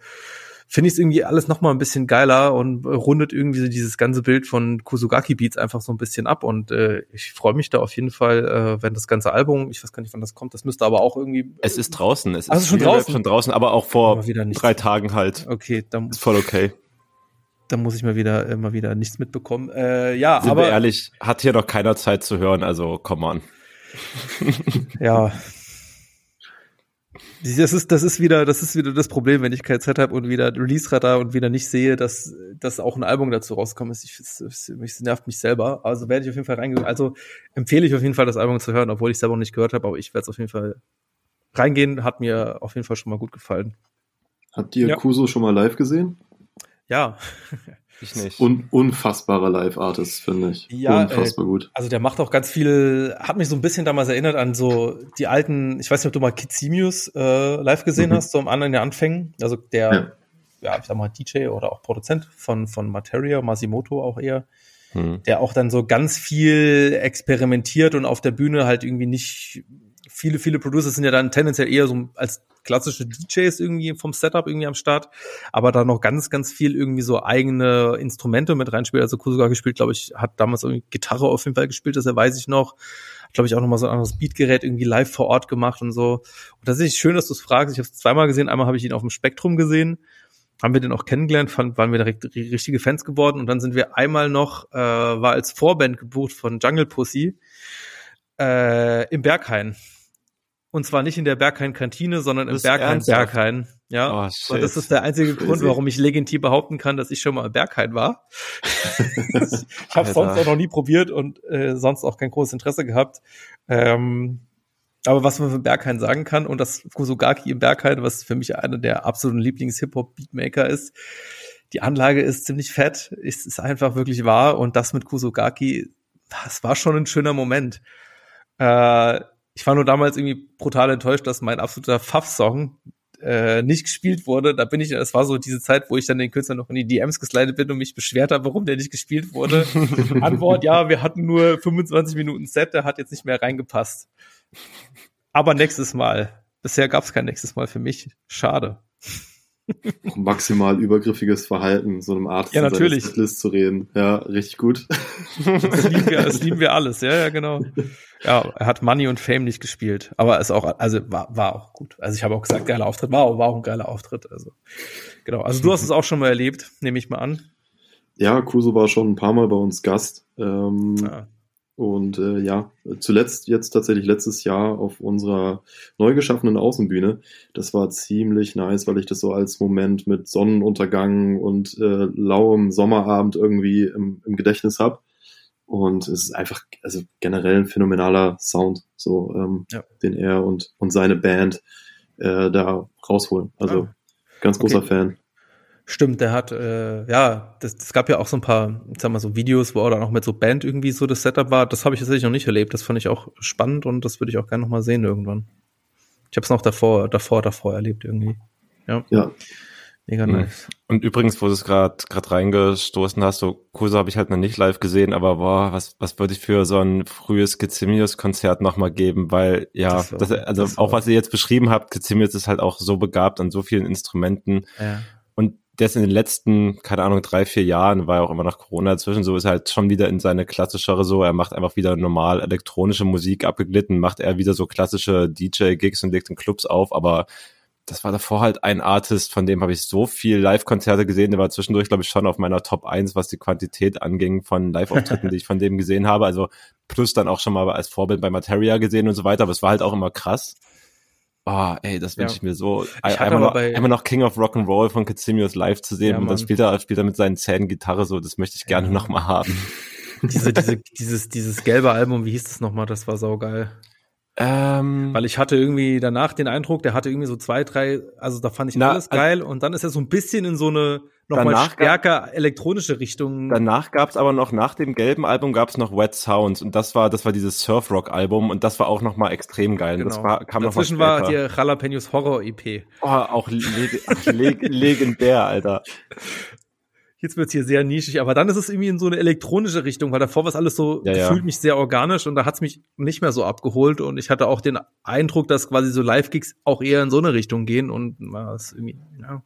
A: finde ich es irgendwie alles noch mal ein bisschen geiler und rundet irgendwie so dieses ganze Bild von Kusugaki Beats einfach so ein bisschen ab und äh, ich freue mich da auf jeden Fall, äh, wenn das ganze Album, ich weiß gar nicht, wann das kommt, das müsste aber auch irgendwie.
B: Es ist draußen, es
A: also ist schon draußen.
B: schon draußen, aber auch vor aber drei Tagen halt.
A: Okay,
B: dann ist voll okay.
A: da muss ich mal wieder immer wieder nichts mitbekommen. Äh, ja,
B: Sind
A: aber
B: wir ehrlich, hat hier noch keiner Zeit zu hören, also come on.
A: ja. Das ist, das ist wieder, das ist wieder das Problem, wenn ich keine Zeit habe und wieder Release-Radar und wieder nicht sehe, dass, dass auch ein Album dazu rauskommt. Ich, es, es, nervt mich selber. Also werde ich auf jeden Fall reingehen. Also empfehle ich auf jeden Fall, das Album zu hören, obwohl ich selber noch nicht gehört habe, aber ich werde es auf jeden Fall reingehen. Hat mir auf jeden Fall schon mal gut gefallen.
C: Habt ihr
A: Ja.
C: Kuso schon mal live gesehen?
A: Ja.
B: Ich nicht.
C: Un unfassbarer Live-Artist, finde ich.
A: Ja,
C: Unfassbar gut.
A: Also der macht auch ganz viel, hat mich so ein bisschen damals erinnert an so die alten, ich weiß nicht, ob du mal Kitsimius äh, live gesehen
C: Mhm.
A: hast, so am anderen der Anfängen. Also der, ja. ich sag mal, DJ oder auch Produzent von, von Materia, Masimoto auch eher,
B: Hm.
A: der auch dann so ganz viel experimentiert und auf der Bühne halt irgendwie nicht, viele, viele Producer sind ja dann tendenziell eher so als klassische DJs irgendwie vom Setup irgendwie am Start, aber da noch ganz, ganz viel irgendwie so eigene Instrumente mit reinspielt. Also Kusuga gespielt, glaube ich, hat damals irgendwie Gitarre auf jeden Fall gespielt, das weiß ich noch. Hat, glaube ich, auch noch mal so ein anderes Beatgerät irgendwie live vor Ort gemacht und so. Und tatsächlich schön, dass du es fragst. Ich habe es zweimal gesehen. Einmal habe ich ihn auf dem Spektrum gesehen. Haben wir den auch kennengelernt, fand, waren wir direkt ri- richtige Fans geworden. Und dann sind wir einmal noch, äh, war als Vorband gebucht von Jungle Pussy äh, im Berghain. Und zwar nicht in der Berghain-Kantine, sondern im Berghain
B: ernsthaft?
A: Berghain. Ja.
B: Oh,
A: und das ist der einzige
C: Crazy.
A: Grund, warum ich legitim behaupten kann, dass ich schon mal im Berghain war. ich habe sonst auch noch nie probiert und äh, sonst auch kein großes Interesse gehabt. Ähm, aber was man für Berghain sagen kann und das Kusugaki im Berghain, was für mich einer der absoluten Lieblings-Hip-Hop-Beatmaker ist, die Anlage ist ziemlich fett, es ist einfach wirklich wahr und das mit Kusugaki, das war schon ein schöner Moment. Äh, ich war nur damals irgendwie brutal enttäuscht, dass mein absoluter Pfaff-Song äh, nicht gespielt wurde. Da bin ich, das war so diese Zeit, wo ich dann den Künstler noch in die DMs geslidet bin und mich beschwert habe, warum der nicht gespielt wurde. Antwort, ja, wir hatten nur 25 Minuten Set, der hat jetzt nicht mehr reingepasst. Aber nächstes Mal. Bisher gab es kein nächstes Mal für mich. Schade.
C: Maximal übergriffiges Verhalten, so einem Artist
A: Ja, natürlich.
C: Setlist zu reden. Ja, richtig gut.
A: Das lieben wir, das lieben wir alles. Ja, ja, genau. Ja, er hat Money und Fame nicht gespielt. Aber ist auch, also war, war auch gut. Also ich habe auch gesagt, geiler Auftritt. War, auch- war auch ein geiler Auftritt. Also, genau. Also du hast es auch schon mal erlebt, nehme ich mal an.
C: Ja, Kuso war schon ein paar Mal bei uns Gast. Ähm,
A: Ja.
C: Und äh, ja, zuletzt jetzt tatsächlich letztes Jahr auf unserer neu geschaffenen Außenbühne. Das war ziemlich nice, weil ich das so als Moment mit Sonnenuntergang und äh, lauem Sommerabend irgendwie im, im Gedächtnis habe. Und es ist einfach, also generell ein phänomenaler Sound, so ähm,
A: Ja.
C: den er und, und seine Band äh, da rausholen. Also
A: Ah.
C: ganz großer
A: Okay.
C: Fan.
A: Stimmt, der hat, äh, ja, das, das gab ja auch so ein paar, ich sag mal so Videos, wo er dann auch mit so Band irgendwie so das Setup war. Das habe ich tatsächlich noch nicht erlebt. Das fand ich auch spannend und das würde ich auch gerne noch mal sehen irgendwann. Ich habe es noch davor, davor, davor erlebt irgendwie. Ja,
C: Ja,
A: mega
B: Mhm.
A: nice.
B: Und übrigens, wo du es gerade gerade reingestoßen hast, so Kurse habe ich halt noch nicht live gesehen, aber boah, was was würde ich für so ein frühes Gezimius Konzert noch mal geben, weil ja,
A: Das war-
B: das, also
A: das
B: auch was ihr jetzt beschrieben habt, Gezimius ist halt auch so begabt an so vielen Instrumenten
A: Ja.
B: Der ist in den letzten, keine Ahnung, drei, vier Jahren, war ja auch immer nach Corona. Dazwischen, so ist er halt schon wieder in seine klassischere so, er macht einfach wieder normal elektronische Musik abgeglitten, macht er wieder so klassische DJ-Gigs und legt in Clubs auf, aber das war davor halt ein Artist, von dem habe ich so viel Live-Konzerte gesehen, der war zwischendurch, glaube ich, schon auf meiner Top 1, was die Quantität anging von Live-Auftritten, die ich von dem gesehen habe, also plus dann auch schon mal als Vorbild bei Materia gesehen und so weiter, aber es war halt auch immer krass. Oh, ey, das wünsche
A: Ja.
B: ich mir so.
A: hatte
B: einmal, noch, einmal noch King of Rock'n'Roll von Kitsimius live zu sehen
A: Ja,
B: und dann spielt er, spielt er mit seinen Zähnen Gitarre so, das möchte ich gerne
A: Ja.
B: noch mal haben.
A: Diese, diese, dieses, dieses gelbe Album, wie hieß das nochmal? Das war saugeil.
B: Ähm,
A: Weil ich hatte irgendwie danach den Eindruck, der hatte irgendwie so zwei, drei, also da fand ich
B: Na,
A: alles
B: also-
A: geil und dann ist er so ein bisschen in so eine nochmal
B: Danach gab-
A: stärker elektronische Richtung.
B: danach gab's aber noch, nach dem gelben Album gab's noch Wet Sounds und das war, das war dieses Surf-Rock-Album und das war auch noch mal extrem geil. Das war, kam noch mal
A: Genau. Dazwischen war
B: später.
A: die Jalapenos Horror EP.
B: Oh, auch leg leg legendär, Alter.
A: Jetzt wird's hier sehr nischig, aber dann ist es irgendwie in so eine elektronische Richtung, weil davor war es alles so
B: Ja, ja.
A: gefühlt mich sehr organisch und da hat's mich nicht mehr so abgeholt und ich hatte auch den Eindruck, dass quasi so Live-Gigs auch eher in so eine Richtung gehen und na, ist irgendwie, ja.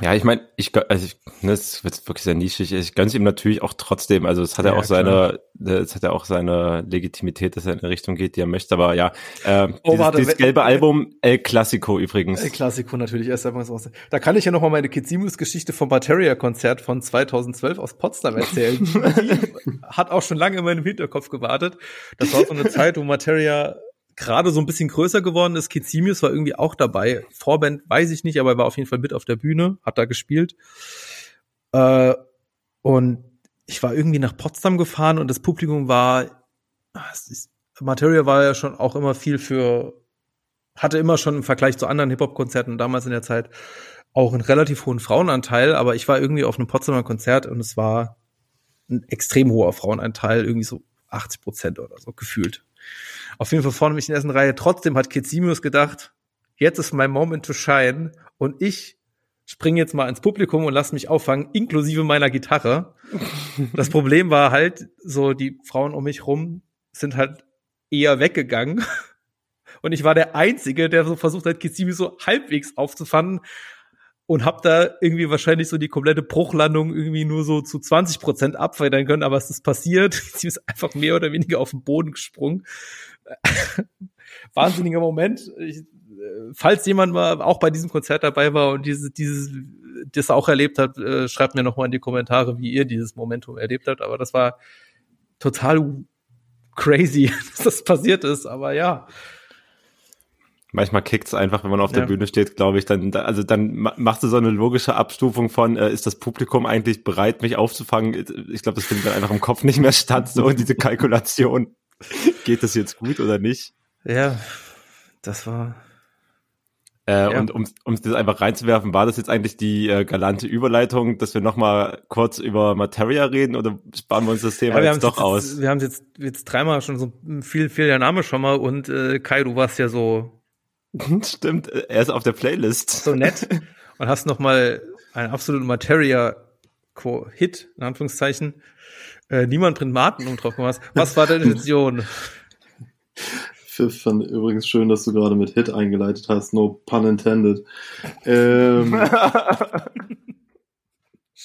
B: Ja, ich meine, ich, also ich, ne, das wird wirklich sehr nischig. Ich gönne ihm natürlich auch trotzdem. Also es hat ja, ja auch seine, es hat ja auch seine Legitimität, dass er in eine Richtung geht, die er möchte. Aber ja, äh, oh, dieses, warte, dieses gelbe Album El Clasico übrigens.
A: El Clasico natürlich erst einmal so. Da kann ich ja noch mal meine Kizimus-Geschichte vom Materia-Konzert von 2012 aus Potsdam erzählen. die hat auch schon lange in meinem Hinterkopf gewartet. Das war so eine Zeit, wo Materia gerade so ein bisschen größer geworden ist. Kizimius war irgendwie auch dabei. Vorband weiß ich nicht, aber er war auf jeden Fall mit auf der Bühne, hat da gespielt. Äh, und ich war irgendwie nach Potsdam gefahren und das Publikum war, ist, Materia war ja schon auch immer viel für, hatte immer schon im Vergleich zu anderen Hip-Hop-Konzerten damals in der Zeit auch einen relativ hohen Frauenanteil, aber ich war irgendwie auf einem Potsdamer Konzert und es war ein extrem hoher Frauenanteil, irgendwie so 80 Prozent oder so gefühlt. Auf jeden Fall vorne mich in der ersten Reihe. Trotzdem hat Kizimius gedacht, jetzt ist mein Moment to shine und ich springe jetzt mal ins Publikum und lass mich auffangen, inklusive meiner Gitarre. Das Problem war halt, so die Frauen um mich rum sind halt eher weggegangen. Und ich war der Einzige, der so versucht hat, Kizimius so halbwegs aufzufangen und hab da irgendwie wahrscheinlich so die komplette Bruchlandung irgendwie nur so zu 20 Prozent abfedern können, aber es ist passiert. Sie ist einfach mehr oder weniger auf den Boden gesprungen. Wahnsinniger Moment. Ich, äh, falls jemand mal auch bei diesem Konzert dabei war und dieses, dieses, das auch erlebt hat, äh, schreibt mir noch mal in die Kommentare, wie ihr dieses Momentum erlebt habt. Aber das war total crazy, dass das passiert ist. Aber ja,
B: Manchmal kickt's einfach, wenn man auf der Bühne steht, glaube ich, dann, also dann machst du so eine logische Abstufung von, äh, ist das Publikum eigentlich bereit, mich aufzufangen? Ich glaube, das findet dann einfach im Kopf nicht mehr statt, so diese Kalkulation. Geht das jetzt gut oder nicht?
A: Ja, das war.
B: Äh, ja. Und um, um das einfach reinzuwerfen, war das jetzt eigentlich die äh, galante Überleitung, dass wir nochmal kurz über Materia reden oder sparen wir uns das Thema ja, jetzt doch
A: jetzt,
B: aus?
A: Wir haben jetzt, jetzt dreimal schon so viel, viel der Name schon mal und äh, Kai, du warst ja so
B: Stimmt, er ist auf der Playlist.
A: So nett. Und hast noch mal einen absoluten Materia-Hit, in Anführungszeichen. Äh, niemand bringt Martin um drauf gemacht. Was war deine Intention?
C: Pfiff fand übrigens schön, dass du gerade mit Hit eingeleitet hast. No pun intended. Ähm,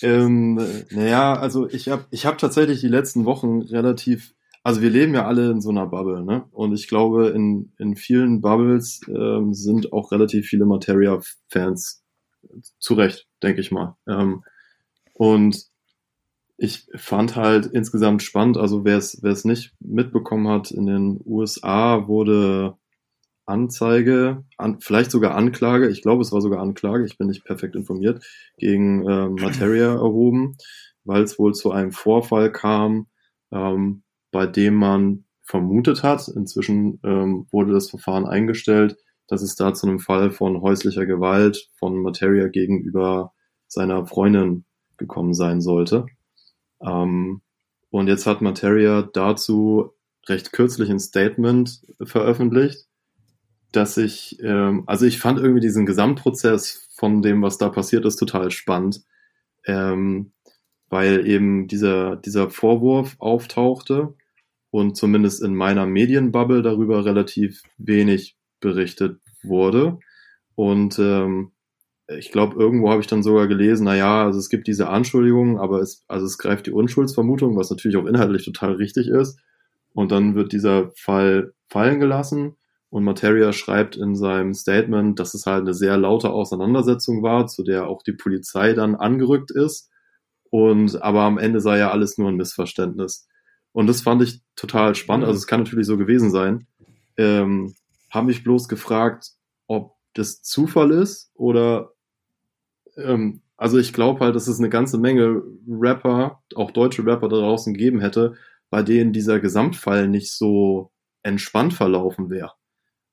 C: ähm, naja, also ich habe ich hab tatsächlich die letzten Wochen relativ also wir leben ja alle in so einer Bubble, ne? Und ich glaube, in, in vielen Bubbles ähm, sind auch relativ viele Materia-Fans zu Recht, denke ich mal. Ähm, und ich fand halt insgesamt spannend, also wer es nicht mitbekommen hat, in den USA wurde Anzeige, an, vielleicht sogar Anklage, ich glaube es war sogar Anklage, ich bin nicht perfekt informiert, gegen ähm, Materia erhoben, weil es wohl zu einem Vorfall kam, ähm, bei dem man vermutet hat, inzwischen ähm, wurde das Verfahren eingestellt, dass es da zu einem Fall von häuslicher Gewalt von Materia gegenüber seiner Freundin gekommen sein sollte. Ähm, und jetzt hat Materia dazu recht kürzlich ein Statement veröffentlicht, dass ich, ähm, also ich fand irgendwie diesen Gesamtprozess von dem, was da passiert ist, total spannend, ähm, weil eben dieser, dieser Vorwurf auftauchte und zumindest in meiner Medienbubble darüber relativ wenig berichtet wurde. Und ähm, ich glaube, irgendwo habe ich dann sogar gelesen, na ja, also es gibt diese Anschuldigungen, aber es, also es greift die Unschuldsvermutung, was natürlich auch inhaltlich total richtig ist. Und dann wird dieser Fall fallen gelassen und Materia schreibt in seinem Statement, dass es halt eine sehr laute Auseinandersetzung war, zu der auch die Polizei dann angerückt ist. Und aber am Ende sei ja alles nur ein Missverständnis. Und das fand ich total spannend. Also es kann natürlich so gewesen sein. Ähm, haben mich bloß gefragt, ob das Zufall ist oder ähm, also ich glaube halt, dass es eine ganze Menge Rapper, auch deutsche Rapper da draußen geben hätte, bei denen dieser Gesamtfall nicht so entspannt verlaufen wäre.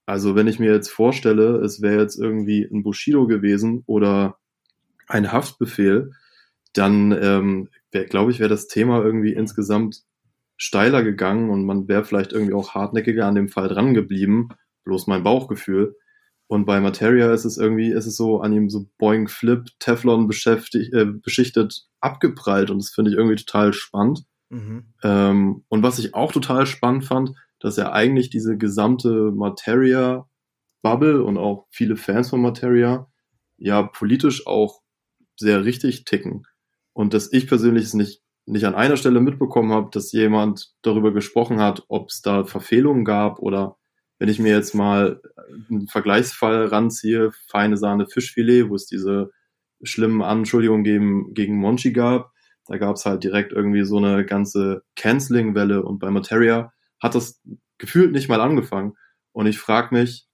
C: Also wenn ich mir jetzt vorstelle, es wäre jetzt irgendwie ein Bushido gewesen oder ein Haftbefehl, dann ähm, glaube ich, wäre das Thema irgendwie insgesamt steiler gegangen und man wäre vielleicht irgendwie auch hartnäckiger an dem Fall dran geblieben, bloß mein Bauchgefühl. Und bei Materia ist es irgendwie, ist es so an ihm so Boeing Flip, Teflon beschäftigt, äh, beschichtet, abgeprallt und das finde ich irgendwie total spannend. Mhm. Ähm, und was ich auch total spannend fand, dass er eigentlich diese gesamte Materia Bubble und auch viele Fans von Materia ja politisch auch sehr richtig ticken. Und dass ich persönlich es nicht, nicht an einer Stelle mitbekommen habe, dass jemand darüber gesprochen hat, ob es da Verfehlungen gab oder wenn ich mir jetzt mal einen Vergleichsfall ranziehe, feine Sahne Fischfilet, wo es diese schlimmen Anschuldigungen gegen, gegen Monchi gab, da gab es halt direkt irgendwie so eine ganze Canceling-Welle und bei Materia hat das gefühlt nicht mal angefangen. Und ich frage mich,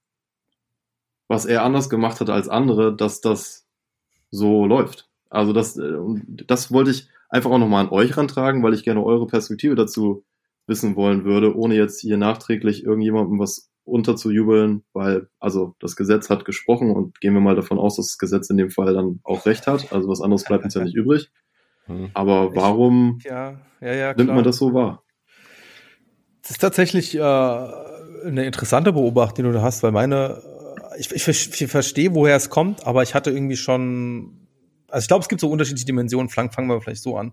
C: was er anders gemacht hat als andere, dass das so läuft. Also das, äh, das wollte ich einfach auch nochmal an euch rantragen, weil ich gerne eure Perspektive dazu wissen wollen würde, ohne jetzt hier nachträglich irgendjemandem was unterzujubeln, weil, also das Gesetz hat gesprochen und gehen wir mal davon aus, dass das Gesetz in dem Fall dann auch recht hat. Also was anderes bleibt uns ja nicht übrig. Hm. Aber warum
A: ja, ja, ja,
C: nimmt man das so wahr?
A: Das ist tatsächlich äh, eine interessante Beobachtung, die du hast, weil meine, äh, ich, ich, ich verstehe, woher es kommt, aber ich hatte irgendwie schon, also ich glaube, es gibt so unterschiedliche Dimensionen. Fangen, fangen wir vielleicht so an.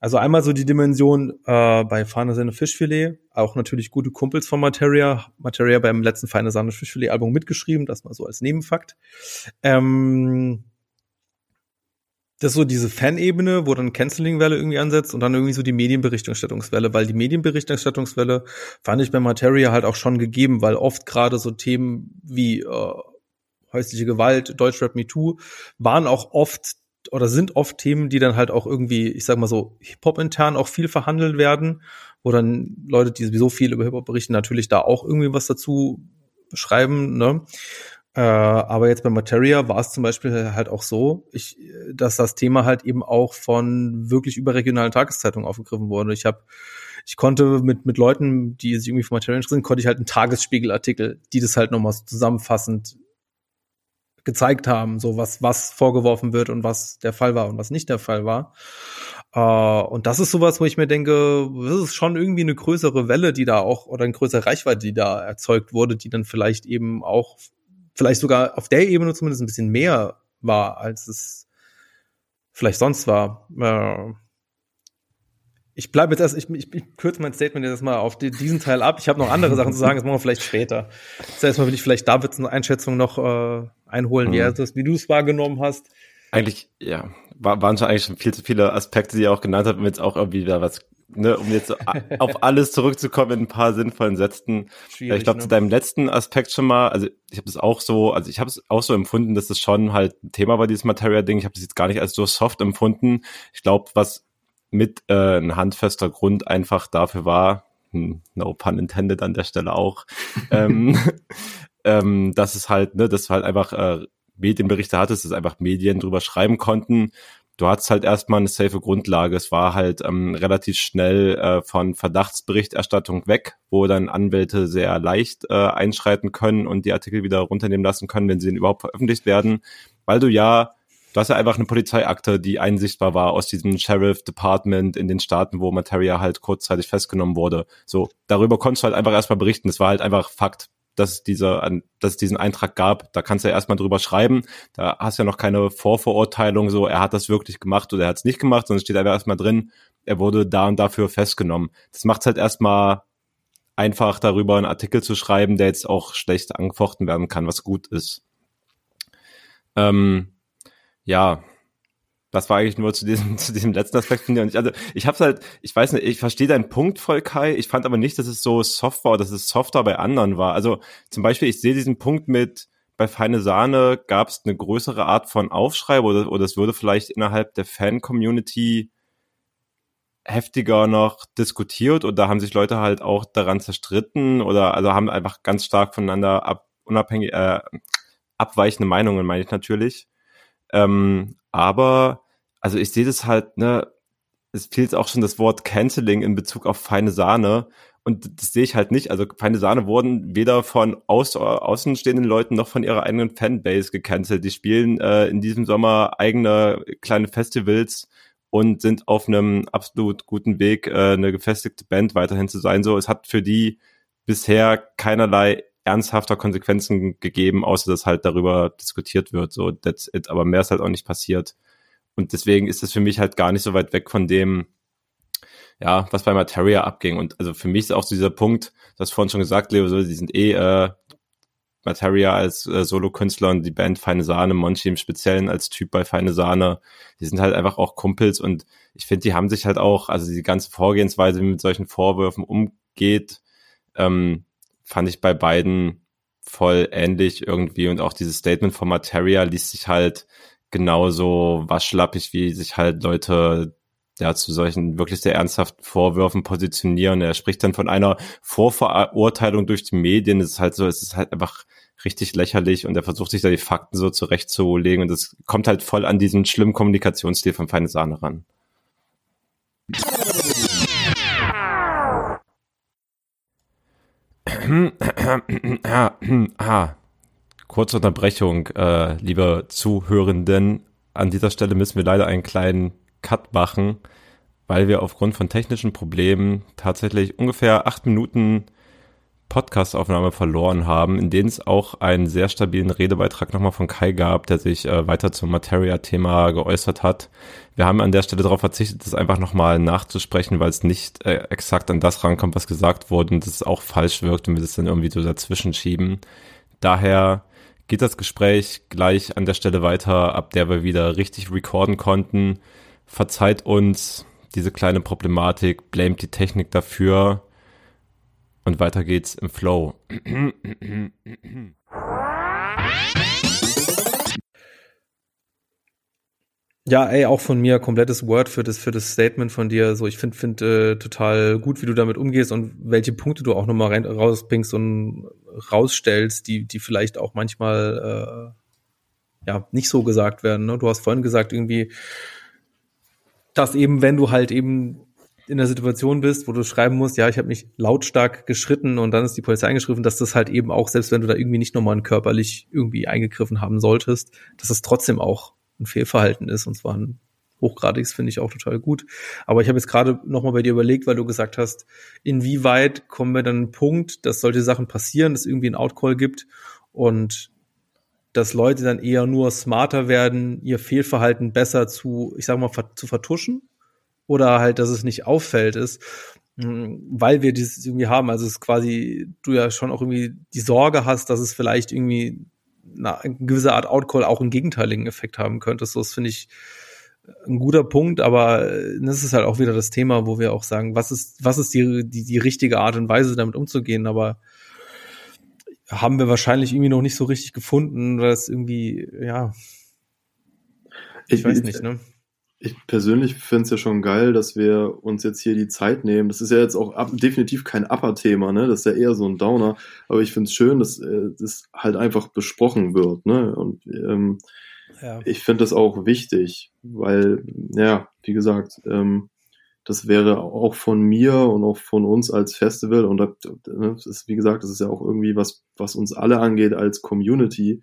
A: Also einmal so die Dimension äh, bei Feine Sahne Fischfilet, auch natürlich gute Kumpels von Materia. Materia beim letzten Feine Sahne Fischfilet Album mitgeschrieben, das mal so als Nebenfakt. Ähm, das ist so diese Fanebene, wo dann Canceling-Welle irgendwie ansetzt und dann irgendwie so die Medienberichterstattungswelle, weil die Medienberichterstattungswelle fand ich bei Materia halt auch schon gegeben, weil oft gerade so Themen wie äh, häusliche Gewalt, Deutschrap Me Too waren auch oft oder sind oft Themen, die dann halt auch irgendwie, ich sag mal so, Hip-Hop intern auch viel verhandelt werden, wo dann Leute, die sowieso viel über Hip-Hop berichten, natürlich da auch irgendwie was dazu schreiben, ne? Äh, aber jetzt bei Materia war es zum Beispiel halt auch so, ich, dass das Thema halt eben auch von wirklich überregionalen Tageszeitungen aufgegriffen wurde. Ich habe ich konnte mit, mit Leuten, die sich irgendwie für Materia interessieren, konnte ich halt einen Tagesspiegelartikel, die das halt nochmal zusammenfassend gezeigt haben, so was, was vorgeworfen wird und was der Fall war und was nicht der Fall war. Uh, und das ist sowas, wo ich mir denke, das ist schon irgendwie eine größere Welle, die da auch, oder eine größere Reichweite, die da erzeugt wurde, die dann vielleicht eben auch vielleicht sogar auf der Ebene zumindest ein bisschen mehr war, als es vielleicht sonst war. Äh, ich bleibe jetzt erst, ich, ich, ich kürze mein Statement jetzt mal auf die, diesen Teil ab. Ich habe noch andere Sachen zu sagen, das machen wir vielleicht später. Heißt mal will ich vielleicht Davids eine Einschätzung noch äh, einholen, mhm. wie, das, wie du es wahrgenommen hast.
B: Eigentlich, ja, war, waren schon eigentlich schon viel zu viele Aspekte, die ihr auch genannt habt, um jetzt auch irgendwie wieder was ne, um jetzt auf alles zurückzukommen in ein paar sinnvollen Sätzen. Schwierig, ich glaube, ne? zu deinem letzten Aspekt schon mal, also ich habe das auch so, also ich habe es auch so empfunden, dass das schon halt ein Thema war, dieses Materia-Ding. Ich habe das jetzt gar nicht als so soft empfunden. Ich glaube, was mit äh, ein handfester Grund einfach dafür war, hm, no pun intended an der Stelle auch, ähm, ähm, dass es halt, ne, dass halt einfach äh, Medienberichte hattest, dass einfach Medien drüber schreiben konnten du hattest halt erstmal eine safe Grundlage. Es war halt ähm, relativ schnell äh, von Verdachtsberichterstattung weg, wo dann Anwälte sehr leicht äh, einschreiten können und die Artikel wieder runternehmen lassen können, wenn sie denn überhaupt veröffentlicht werden, weil du ja Du hast ja einfach eine Polizeiakte, die einsichtbar war aus diesem Sheriff Department in den Staaten, wo Materia halt kurzzeitig festgenommen wurde. So, darüber konntest du halt einfach erstmal berichten. Das war halt einfach Fakt dass es, diese, dass es diesen Eintrag gab. Da kannst du ja erstmal drüber schreiben. Da hast du ja noch keine Vorverurteilung, so er hat das wirklich gemacht oder er hat es nicht gemacht, sondern es steht einfach erstmal drin, er wurde da und dafür festgenommen. Das macht halt erstmal einfach darüber einen Artikel zu schreiben, der jetzt auch schlecht angefochten werden kann, was gut ist. Ähm, ja, das war eigentlich nur zu diesem, zu diesem letzten Aspekt von dir. Und ich, also, ich hab's halt, ich weiß nicht, ich verstehe deinen Punkt voll, Kai. Ich fand aber nicht, dass es so soft war, dass es softer bei anderen war. Also zum Beispiel, ich sehe diesen Punkt mit, bei Feine Sahne gab es eine größere Art von Aufschrei oder, oder es würde vielleicht innerhalb der Fan-Community heftiger noch diskutiert oder haben sich Leute halt auch daran zerstritten oder also haben einfach ganz stark voneinander ab, unabhängig, äh, abweichende Meinungen, meine ich natürlich. Ähm, aber also ich sehe das halt, ne, es fehlt auch schon das Wort Canceling in Bezug auf feine Sahne. Und das sehe ich halt nicht. Also feine Sahne wurden weder von aus, außenstehenden Leuten noch von ihrer eigenen Fanbase gecancelt. Die spielen äh, in diesem Sommer eigene kleine Festivals und sind auf einem absolut guten Weg, äh, eine gefestigte Band weiterhin zu sein. So, es hat für die bisher keinerlei ernsthafter Konsequenzen gegeben, außer dass halt darüber diskutiert wird. So, that's it. Aber mehr ist halt auch nicht passiert. Und deswegen ist es für mich halt gar nicht so weit weg von dem, ja, was bei Materia abging. Und also für mich ist auch so dieser Punkt, du hast vorhin schon gesagt, Leo, so, die sind eh, äh, Materia als äh, Solokünstler und die Band Feine Sahne, Monchi im Speziellen als Typ bei Feine Sahne, die sind halt einfach auch Kumpels und ich finde, die haben sich halt auch, also die ganze Vorgehensweise, wie mit solchen Vorwürfen umgeht, ähm, fand ich bei beiden voll ähnlich irgendwie und auch dieses Statement von Materia liest sich halt genauso waschlappig, wie sich halt Leute ja zu solchen wirklich sehr ernsthaften Vorwürfen positionieren. Er spricht dann von einer Vorverurteilung durch die Medien. Es ist halt so, es ist halt einfach richtig lächerlich und er versucht sich da die Fakten so zurechtzulegen und es kommt halt voll an diesen schlimmen Kommunikationsstil von Feine Sahne ran. Kurze Unterbrechung, äh, liebe Zuhörenden. An dieser Stelle müssen wir leider einen kleinen Cut machen, weil wir aufgrund von technischen Problemen tatsächlich ungefähr acht Minuten Podcastaufnahme verloren haben, in denen es auch einen sehr stabilen Redebeitrag nochmal von Kai gab, der sich äh, weiter zum Materia-Thema geäußert hat. Wir haben an der Stelle darauf verzichtet, das einfach nochmal nachzusprechen, weil es nicht äh, exakt an das rankommt, was gesagt wurde und es auch falsch wirkt und wir das dann irgendwie so dazwischen schieben. Daher geht das Gespräch gleich an der Stelle weiter, ab der wir wieder richtig recorden konnten. Verzeiht uns diese kleine Problematik, blamet die Technik dafür und weiter geht's im Flow.
A: Ja, ey, auch von mir komplettes Word für das für das Statement von dir. So, ich finde find, äh, total gut, wie du damit umgehst und welche Punkte du auch nochmal rein rausbringst und rausstellst, die die vielleicht auch manchmal äh, ja nicht so gesagt werden. Ne? Du hast vorhin gesagt irgendwie, dass eben wenn du halt eben in der Situation bist, wo du schreiben musst, ja, ich habe mich lautstark geschritten und dann ist die Polizei eingeschrieben, dass das halt eben auch, selbst wenn du da irgendwie nicht nochmal körperlich irgendwie eingegriffen haben solltest, dass es trotzdem auch ein Fehlverhalten ist und zwar ein hochgradiges finde ich auch total gut. Aber ich habe jetzt gerade nochmal bei dir überlegt, weil du gesagt hast, inwieweit kommen wir dann einen Punkt, dass solche Sachen passieren, dass irgendwie ein Outcall gibt und dass Leute dann eher nur smarter werden, ihr Fehlverhalten besser zu, ich sag mal, zu vertuschen oder halt, dass es nicht auffällt ist, hm, weil wir dieses irgendwie haben. Also es ist quasi, du ja schon auch irgendwie die Sorge hast, dass es vielleicht irgendwie eine, gewisse Art Outcall auch einen gegenteiligen Effekt haben könnte. So, das finde ich ein guter Punkt, aber äh, das ist halt auch wieder das Thema, wo wir auch sagen, was ist, was ist die, die, die richtige Art und Weise, damit umzugehen, aber haben wir wahrscheinlich irgendwie noch nicht so richtig gefunden, weil es irgendwie, ja,
C: ich, ich weiß nicht, ne? Ich persönlich finde es ja schon geil, dass wir uns jetzt hier die Zeit nehmen. Das ist ja jetzt auch ab, definitiv kein Upper-Thema, ne? Das ist ja eher so ein Downer. Aber ich finde es schön, dass äh, das halt einfach besprochen wird, ne? Und ähm, ja. ich finde das auch wichtig, weil, ja, wie gesagt, ähm, das wäre auch von mir und auch von uns als Festival und ne, das ist, wie gesagt, das ist ja auch irgendwie was, was uns alle angeht als Community.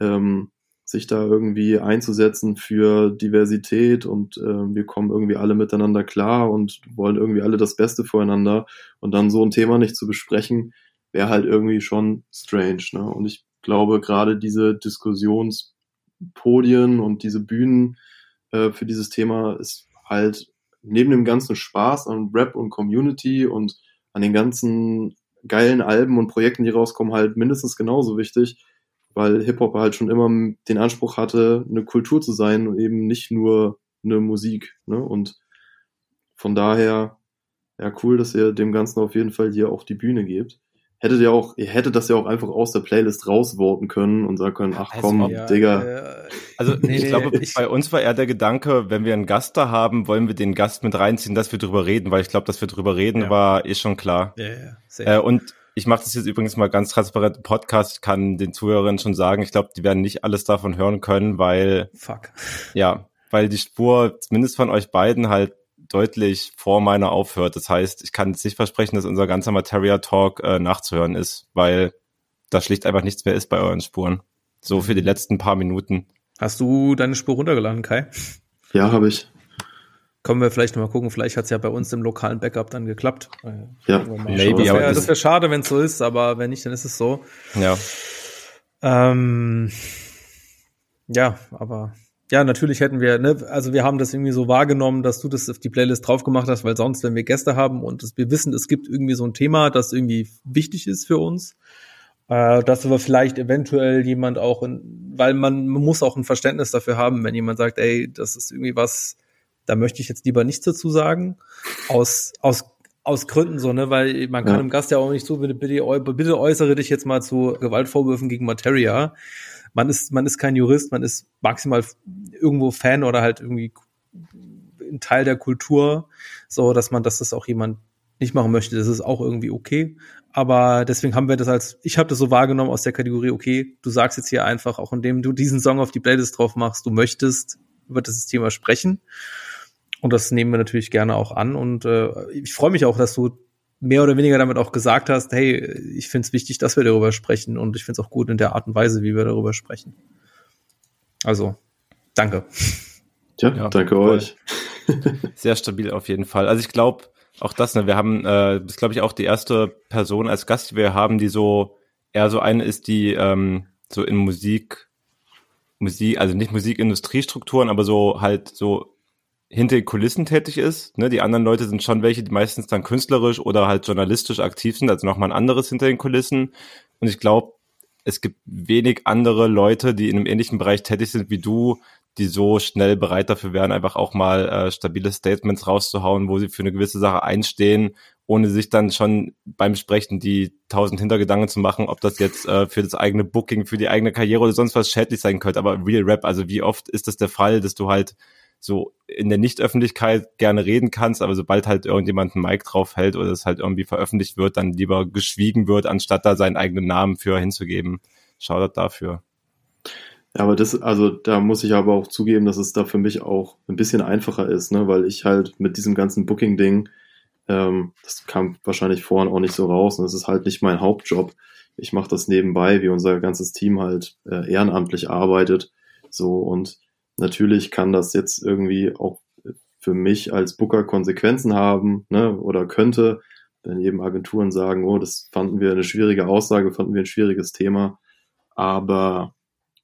C: Ähm, sich da irgendwie einzusetzen für Diversität und äh, wir kommen irgendwie alle miteinander klar und wollen irgendwie alle das Beste voreinander und dann so ein Thema nicht zu besprechen, wäre halt irgendwie schon strange. Ne? Und ich glaube, gerade diese Diskussionspodien und diese Bühnen äh, für dieses Thema ist halt neben dem ganzen Spaß an Rap und Community und an den ganzen geilen Alben und Projekten, die rauskommen, halt mindestens genauso wichtig, weil Hip-Hop halt schon immer den Anspruch hatte, eine Kultur zu sein und eben nicht nur eine Musik. Ne? Und von daher, ja, cool, dass ihr dem Ganzen auf jeden Fall hier auch die Bühne gebt. Hättet ihr auch, ihr hättet das ja auch einfach aus der Playlist rausvoten können und sagen können, ach komm, also, ja, Digga.
B: Äh, also nee, ich glaube, ich, bei uns war eher der Gedanke, wenn wir einen Gast da haben, wollen wir den Gast mit reinziehen, dass wir drüber reden, weil ich glaube, dass wir drüber reden, ja. war eh schon klar. Ja, ja, äh, und ich mache das jetzt übrigens mal ganz transparent im Podcast. Ich kann den Zuhörern schon sagen, ich glaube, die werden nicht alles davon hören können, weil.
A: Fuck.
B: Ja, weil die Spur zumindest von euch beiden halt deutlich vor meiner aufhört. Das heißt, ich kann jetzt nicht versprechen, dass unser ganzer Materia Talk äh, nachzuhören ist, weil da schlicht einfach nichts mehr ist bei euren Spuren. So für die letzten paar Minuten.
A: Hast du deine Spur runtergeladen, Kai?
C: Ja, habe ich.
A: Können wir vielleicht noch mal gucken, vielleicht hat es ja bei uns im lokalen Backup dann geklappt.
C: Ja,
A: maybe. Das wäre wär schade, wenn es so ist, aber wenn nicht, dann ist es so.
B: Ja.
A: Ähm, ja, aber ja, natürlich hätten wir, ne, also wir haben das irgendwie so wahrgenommen, dass du das auf die Playlist drauf gemacht hast, weil sonst, wenn wir Gäste haben und das, wir wissen, es gibt irgendwie so ein Thema, das irgendwie wichtig ist für uns Äh, dass aber vielleicht eventuell jemand auch, in, weil man, man muss auch ein Verständnis dafür haben, wenn jemand sagt, ey, das ist irgendwie was, da möchte ich jetzt lieber nichts dazu sagen, aus, aus, aus Gründen so, ne, weil man kann ja. dem Gast ja auch nicht so, bitte, bitte, bitte äußere dich jetzt mal zu Gewaltvorwürfen gegen Materia. Man ist, man ist kein Jurist, man ist maximal irgendwo Fan oder halt irgendwie ein Teil der Kultur, so dass man, dass das auch jemand nicht machen möchte, das ist auch irgendwie okay. Aber deswegen haben wir das als, ich habe das so wahrgenommen aus der Kategorie, okay, du sagst jetzt hier einfach, auch indem du diesen Song auf die Playlist drauf machst, du möchtest über das Thema sprechen. Und das nehmen wir natürlich gerne auch an. Und äh, ich freue mich auch, dass du mehr oder weniger damit auch gesagt hast, hey, ich finde es wichtig, dass wir darüber sprechen und ich finde es auch gut in der Art und Weise, wie wir darüber sprechen. Also, danke.
C: Ja, ja danke euch.
B: Sehr stabil auf jeden Fall. Also ich glaube, auch das, ne, wir haben, äh, das glaube ich auch die erste Person als Gast, die wir haben, die so eher so eine ist, die ähm, so in Musik, Musik, also nicht Musikindustriestrukturen, aber so halt so hinter den Kulissen tätig ist. Ne? Die anderen Leute sind schon welche, die meistens dann künstlerisch oder halt journalistisch aktiv sind, also nochmal ein anderes hinter den Kulissen. Und ich glaube, es gibt wenig andere Leute, die in einem ähnlichen Bereich tätig sind wie du, die so schnell bereit dafür wären, einfach auch mal äh, stabile Statements rauszuhauen, wo sie für eine gewisse Sache einstehen, ohne sich dann schon beim Sprechen die tausend Hintergedanken zu machen, ob das jetzt äh, für das eigene Booking, für die eigene Karriere oder sonst was schädlich sein könnte. Aber Real Rap, also wie oft ist das der Fall, dass du halt so in der Nicht-Öffentlichkeit gerne reden kannst, aber sobald halt irgendjemand einen Mic drauf hält oder es halt irgendwie veröffentlicht wird, dann lieber geschwiegen wird, anstatt da seinen eigenen Namen für hinzugeben. Shoutout dafür.
C: Ja, aber das, also da muss ich aber auch zugeben, dass es da für mich auch ein bisschen einfacher ist, ne, weil ich halt mit diesem ganzen Booking-Ding, ähm, das kam wahrscheinlich vorhin auch nicht so raus und das ist halt nicht mein Hauptjob. Ich mache das nebenbei, wie unser ganzes Team halt äh, ehrenamtlich arbeitet. So und natürlich kann das jetzt irgendwie auch für mich als Booker Konsequenzen haben, ne, oder könnte, wenn eben Agenturen sagen, oh, das fanden wir eine schwierige Aussage, fanden wir ein schwieriges Thema. Aber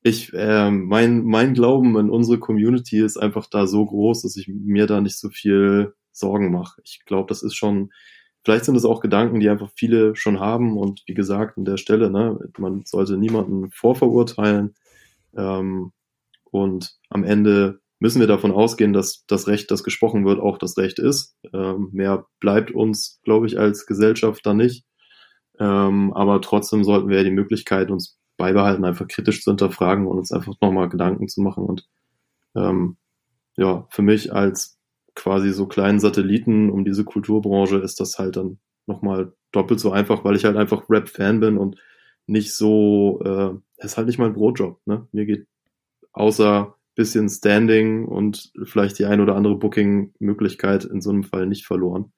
C: ich, äh, mein, mein Glauben in unsere Community ist einfach da so groß, dass ich mir da nicht so viel Sorgen mache. Ich glaube, das ist schon, vielleicht sind es auch Gedanken, die einfach viele schon haben und wie gesagt, an der Stelle, ne, man sollte niemanden vorverurteilen ähm, und am Ende müssen wir davon ausgehen, dass das Recht, das gesprochen wird, auch das Recht ist. Ähm, mehr bleibt uns, glaube ich, als Gesellschaft da nicht. Ähm, aber trotzdem sollten wir die Möglichkeit uns beibehalten, einfach kritisch zu hinterfragen und uns einfach nochmal Gedanken zu machen. Und ähm, ja, für mich als quasi so kleinen Satelliten um diese Kulturbranche ist das halt dann nochmal doppelt so einfach, weil ich halt einfach Rap-Fan bin und nicht so, äh, ist halt nicht mein Brotjob. Ne? Mir geht außer bisschen Standing und vielleicht die ein oder andere Booking-Möglichkeit in so einem Fall nicht verloren.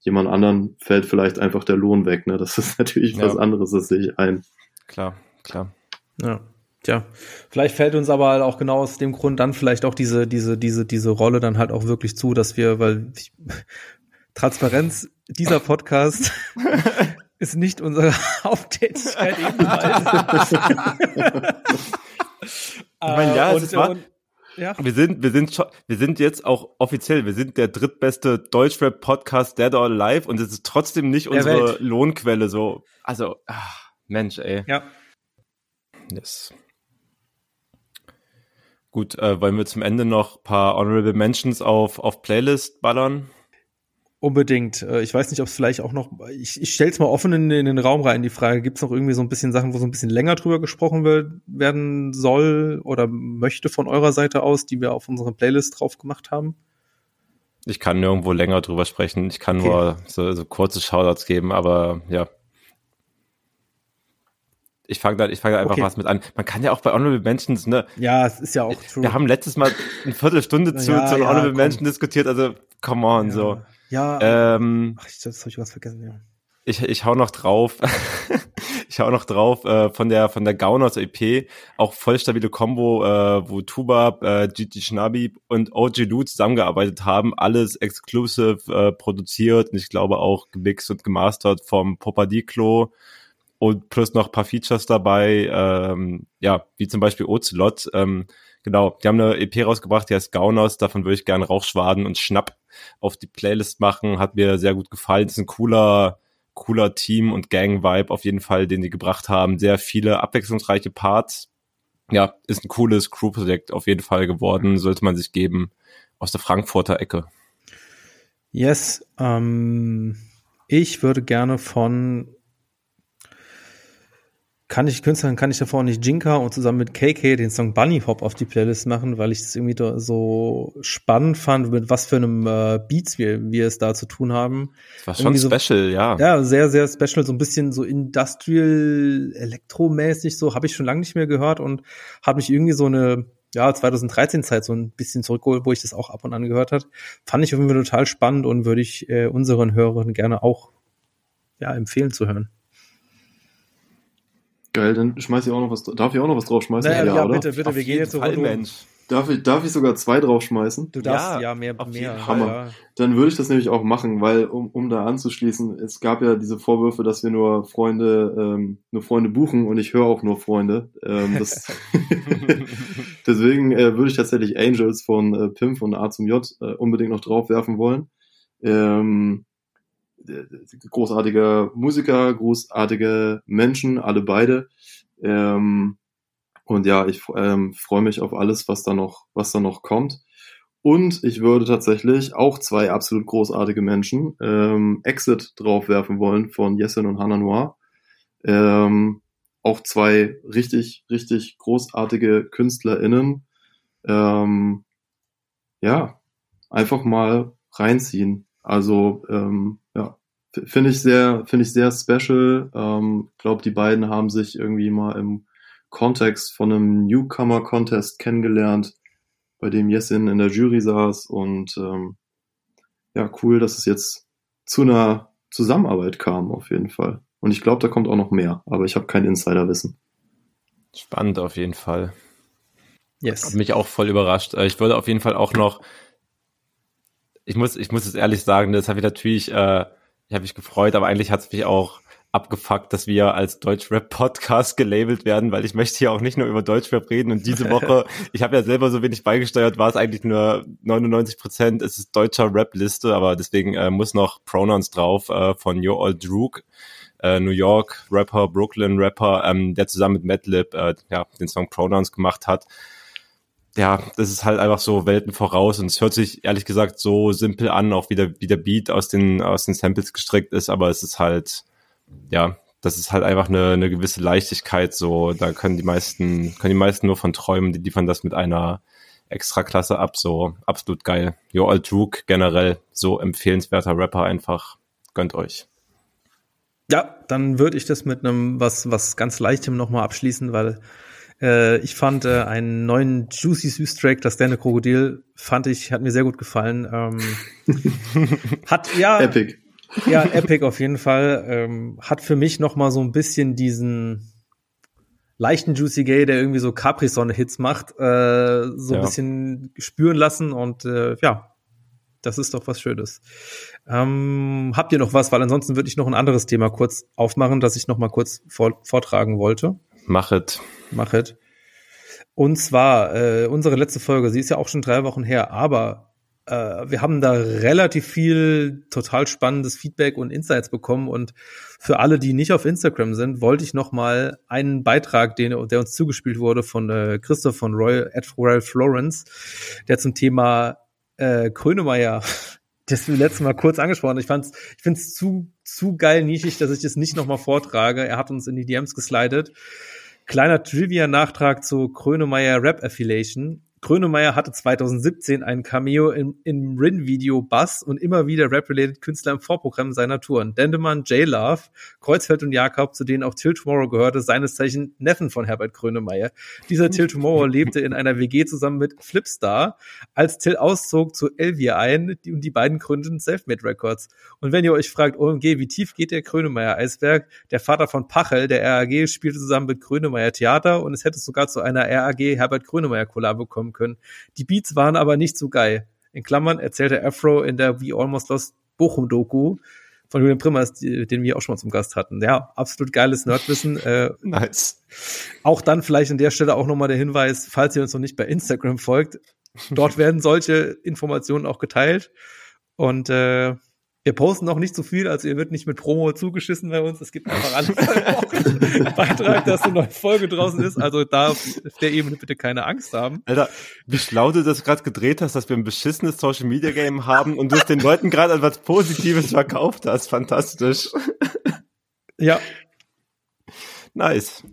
C: Jemand anderen fällt vielleicht einfach der Lohn weg. Ne? Das ist natürlich ja. was anderes, das sehe ich ein.
B: Klar klar.
A: Ja. Tja, vielleicht fällt uns aber halt auch genau aus dem Grund dann vielleicht auch diese, diese, diese, diese Rolle dann halt auch wirklich zu, dass wir, weil ich, Transparenz, dieser Podcast ist nicht unsere Haupttätigkeit ebenfalls.
B: Ich meine, ja, es ist wahr. Ja. Wir sind, wir sind wir sind jetzt auch offiziell, wir sind der drittbeste Deutschrap-Podcast Dead or Alive und es ist trotzdem nicht unsere Lohnquelle so. Also, ach, Mensch, ey.
A: Ja.
B: Yes. Gut, äh, wollen wir zum Ende noch paar Honorable Mentions auf, auf Playlist ballern?
A: Unbedingt. Äh, ich weiß nicht, ob es vielleicht auch noch, ich, ich stelle es mal offen in, in, den Raum rein, die Frage, gibt es noch irgendwie so ein bisschen Sachen, wo so ein bisschen länger drüber gesprochen wird, werden soll oder möchte von eurer Seite aus, die wir auf unsere Playlist drauf gemacht haben?
B: Ich kann nirgendwo länger drüber sprechen. Ich kann okay. nur so, so kurze Shoutouts geben, aber ja, ich fange da, ich fange einfach okay. was mit an. Man kann ja auch bei Honorable Mentions, ne?
A: Ja, es ist ja auch true.
B: Wir haben letztes Mal eine Viertelstunde zu, ja, zu ja, Honorable komm. Mention diskutiert, also come on,
A: ja.
B: so.
A: Ja. Ähm, Ach, jetzt habe ich was vergessen, ja.
B: Ich, ich hau noch drauf, ich hau noch drauf äh, von der von der Gauners EP auch voll stabile Combo, äh, wo Tuba, äh, Gigi Schnabi und OG Lou zusammengearbeitet haben, alles exclusive äh, produziert und ich glaube auch gemixt und gemastert vom Popadiclo und plus noch paar Features dabei, ähm, ja, wie zum Beispiel Ocelot. Ähm, genau, die haben eine EP rausgebracht, die heißt Gauners, davon würde ich gerne Rauchschwaden und Schnapp auf die Playlist machen, hat mir sehr gut gefallen, das ist ein cooler cooler Team- und Gang-Vibe auf jeden Fall, den die gebracht haben. Sehr viele abwechslungsreiche Parts. Ja, ist ein cooles Crew-Projekt auf jeden Fall geworden, sollte man sich geben aus der Frankfurter Ecke.
A: Yes, ähm, ich würde gerne von kann ich Künstlern kann ich davor nicht Jinka und zusammen mit KK den Song Bunny Hop auf die Playlist machen, weil ich es irgendwie so spannend fand, mit was für einem äh, Beats wir, wir es da zu tun haben.
B: Das war schon
A: so,
B: special, ja.
A: Ja, sehr, sehr special, so ein bisschen so industrial, elektromäßig, so habe ich schon lange nicht mehr gehört und hat mich irgendwie so eine ja, 2013 Zeit so ein bisschen zurückgeholt, wo ich das auch ab und an gehört hat. Fand ich irgendwie total spannend und würde ich äh, unseren Hörern gerne auch ja, empfehlen zu hören.
C: Geil, dann schmeiß ich auch noch was. Darf ich auch noch was draufschmeißen?
A: Naja, ja, ja bitte, bitte, wir gehen jetzt so
B: Fall, Mensch.
C: Darf ich, darf ich sogar zwei draufschmeißen?
A: Du darfst ja, ja mehr, mehr.
C: Hammer. Ja. Dann würde ich das nämlich auch machen, weil, um, um da anzuschließen, es gab ja diese Vorwürfe, dass wir nur Freunde, ähm, nur Freunde buchen und ich höre auch nur Freunde. Ähm, das Deswegen äh, würde ich tatsächlich Angels von äh, Pimp von A zum J äh, unbedingt noch draufwerfen wollen. Ähm, großartige Musiker, großartige Menschen, alle beide. Ähm, und ja, ich ähm, freue mich auf alles, was da noch, was da noch kommt. Und ich würde tatsächlich auch zwei absolut großartige Menschen ähm, Exit draufwerfen wollen von Yesin und Hannah Noir. Ähm, auch zwei richtig, richtig großartige KünstlerInnen. Ähm, ja, einfach mal reinziehen. Also ähm, ja, finde ich sehr, finde ich sehr special. Ähm, glaube, die beiden haben sich irgendwie mal im Kontext von einem Newcomer Contest kennengelernt, bei dem Jessin in der Jury saß und ähm, ja, cool, dass es jetzt zu einer Zusammenarbeit kam auf jeden Fall. Und ich glaube, da kommt auch noch mehr, aber ich habe kein Insiderwissen.
B: Spannend auf jeden Fall.
A: Yes.
B: Hat mich auch voll überrascht. Äh, ich würde auf jeden Fall auch noch, ich muss, ich muss es ehrlich sagen, das habe ich natürlich, äh, ich habe mich gefreut, aber eigentlich hat es mich auch abgefuckt, dass wir als Deutschrap-Podcast gelabelt werden, weil ich möchte hier auch nicht nur über Deutschrap reden. Und diese Woche, ich habe ja selber so wenig beigesteuert, war es eigentlich nur 99 Prozent. Es ist deutscher Rap-Liste, aber deswegen äh, muss noch Pronouns drauf äh, von Yo Old Droog äh, New York Rapper, Brooklyn Rapper, ähm, der zusammen mit Madlib äh, ja, den Song Pronouns gemacht hat. Ja, das ist halt einfach so Welten voraus und es hört sich ehrlich gesagt so simpel an, auch wie der, wie der Beat aus den, aus den Samples gestrickt ist, aber es ist halt, ja, das ist halt einfach eine, eine gewisse Leichtigkeit so, da können die meisten, können die meisten nur von träumen, die liefern das mit einer extra Klasse ab, so absolut geil. Yo Old Rook generell so empfehlenswerter Rapper einfach, gönnt euch.
A: Ja, dann würde ich das mit einem was, was ganz Leichtem nochmal abschließen, weil äh, ich fand äh, einen neuen Juicy Süß Track, das Derne Krokodil, fand ich, hat mir sehr gut gefallen. Ähm, hat ja.
C: Epic.
A: Ja, Epic auf jeden Fall. Ähm, hat für mich nochmal so ein bisschen diesen leichten Juicy Gay, der irgendwie so Capri-Sonne-Hits macht, äh, so ja. ein bisschen spüren lassen und äh, ja, das ist doch was Schönes. Ähm, habt ihr noch was? Weil ansonsten würde ich noch ein anderes Thema kurz aufmachen, das ich noch mal kurz vor, vortragen wollte.
B: Machet.
A: Machet. Und zwar äh, unsere letzte Folge, sie ist ja auch schon drei Wochen her, aber äh, wir haben da relativ viel total spannendes Feedback und Insights bekommen. Und für alle, die nicht auf Instagram sind, wollte ich noch mal einen Beitrag, den, der uns zugespielt wurde von äh, Christoph von Royal, at Royal Florence, der zum Thema äh, Krönemeyer das wir letztes Mal kurz angesprochen. Ich fand's, ich find's zu, zu geil nischig, dass ich das nicht nochmal vortrage. Er hat uns in die DMs geslidet. Kleiner Trivia-Nachtrag zu Krönemeyer Rap Affiliation. Grönemeyer hatte 2017 ein Cameo im, im Rin-Video Bass und immer wieder Rap-related Künstler im Vorprogramm seiner Touren. Dendemann, J-Love, Kreuzfeld und Jakob, zu denen auch Till Tomorrow gehörte, seines Zeichen Neffen von Herbert Grönemeyer. Dieser Till Tomorrow lebte in einer WG zusammen mit Flipstar, als Till auszog zu Elvia ein die, und die beiden gründeten Selfmade Records. Und wenn ihr euch fragt, OMG, wie tief geht der Grönemeyer Eisberg? Der Vater von Pachel, der RAG, spielte zusammen mit Grönemeyer Theater und es hätte sogar zu einer RAG Herbert Grönemeyer Kollabo kommen können. Die Beats waren aber nicht so geil. In Klammern erzählte Afro in der We Almost Lost Bochum-Doku von Julian Primmers, den wir auch schon mal zum Gast hatten. Ja, absolut geiles Nerdwissen. Äh,
B: nice.
A: Auch dann vielleicht an der Stelle auch nochmal der Hinweis, falls ihr uns noch nicht bei Instagram folgt, dort werden solche Informationen auch geteilt. Und äh, Wir posten noch nicht so viel, also ihr wird nicht mit Promo zugeschissen bei uns. Es gibt einfach alles einen Beitrag, dass eine neue Folge draußen ist. Also da auf der Ebene bitte keine Angst haben.
B: Alter, wie schlau du das gerade gedreht hast, dass wir ein beschissenes Social Media Game haben und du es den Leuten gerade etwas Positives verkauft hast. Fantastisch.
A: Ja.
B: Nice.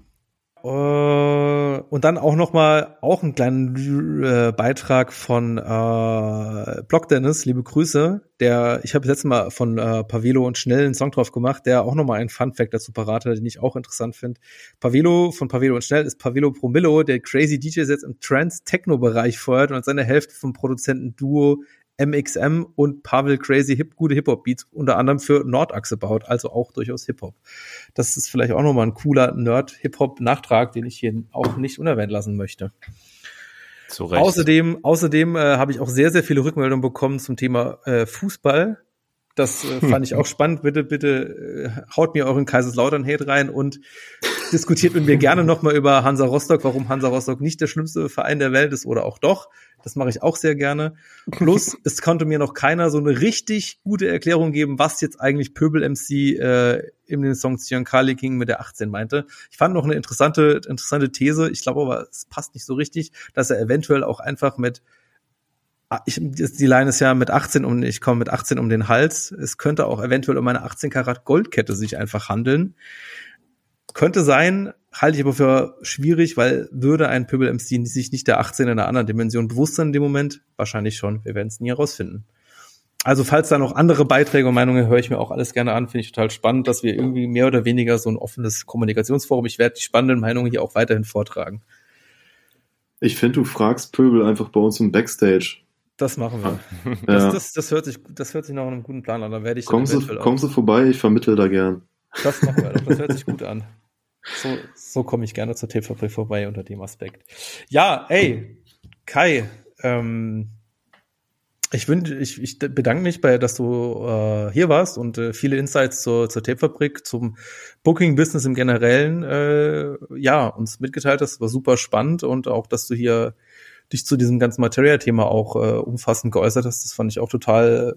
A: Äh, und dann auch noch mal auch einen kleinen äh, Beitrag von äh, Block Dennis, liebe Grüße. Der, ich habe letztes Mal von äh, Pavelo und Schnell einen Song drauf gemacht, der auch noch mal einen Fun Fact dazu parat hat, den ich auch interessant finde. Pavelo von Pavelo und Schnell ist Pavelo Promillo, der Crazy DJ jetzt im Trans-Techno-Bereich feuert und seine Hälfte vom Produzenten Duo MXM und Pavel Crazy Hip, gute Hip-Hop-Beats unter anderem für Nordachse baut, also auch durchaus Hip-Hop. Das ist vielleicht auch nochmal ein cooler Nerd-Hip-Hop-Nachtrag, den ich hier auch nicht unerwähnt lassen möchte. Außerdem, außerdem äh, habe ich auch sehr, sehr viele Rückmeldungen bekommen zum Thema äh, Fußball. Das äh, fand ich auch spannend. Bitte, bitte äh, haut mir euren Kaiserslautern-Hate rein und diskutiert mit mir gerne nochmal über Hansa Rostock, warum Hansa Rostock nicht der schlimmste Verein der Welt ist oder auch doch. Das mache ich auch sehr gerne. Plus, es konnte mir noch keiner so eine richtig gute Erklärung geben, was jetzt eigentlich Pöbel MC äh, in den Song Kali King mit der 18 meinte. Ich fand noch eine interessante, interessante These. Ich glaube aber, es passt nicht so richtig, dass er eventuell auch einfach mit ich, die Line ist ja mit 18 um, ich komme mit 18 um den Hals. Es könnte auch eventuell um eine 18 Karat Goldkette sich einfach handeln. Könnte sein, halte ich aber für schwierig, weil würde ein Pöbel MC sich nicht der 18 in einer anderen Dimension bewusst sein in dem Moment? Wahrscheinlich schon. Wir werden es nie herausfinden. Also falls da noch andere Beiträge und Meinungen höre ich mir auch alles gerne an, finde ich total spannend, dass wir irgendwie mehr oder weniger so ein offenes Kommunikationsforum. Ich werde die spannenden Meinungen hier auch weiterhin vortragen.
C: Ich finde, du fragst Pöbel einfach bei uns im Backstage.
A: Das machen wir. Ja. Das, das, das, hört sich, das hört sich nach einem guten Plan an. Dann werde ich
C: kommst, du, kommst du vorbei, ich vermittle da gern.
A: Das machen wir. Das hört sich gut an. So, so komme ich gerne zur Tapefabrik vorbei unter dem Aspekt. Ja, ey, Kai, ähm, ich, wünsche, ich, ich bedanke mich bei, dass du äh, hier warst und äh, viele Insights zur, zur Tapefabrik, zum Booking-Business im Generellen, äh, ja, uns mitgeteilt hast. War super spannend und auch, dass du hier dich zu diesem ganzen Material-Thema auch äh, umfassend geäußert hast. Das fand ich auch total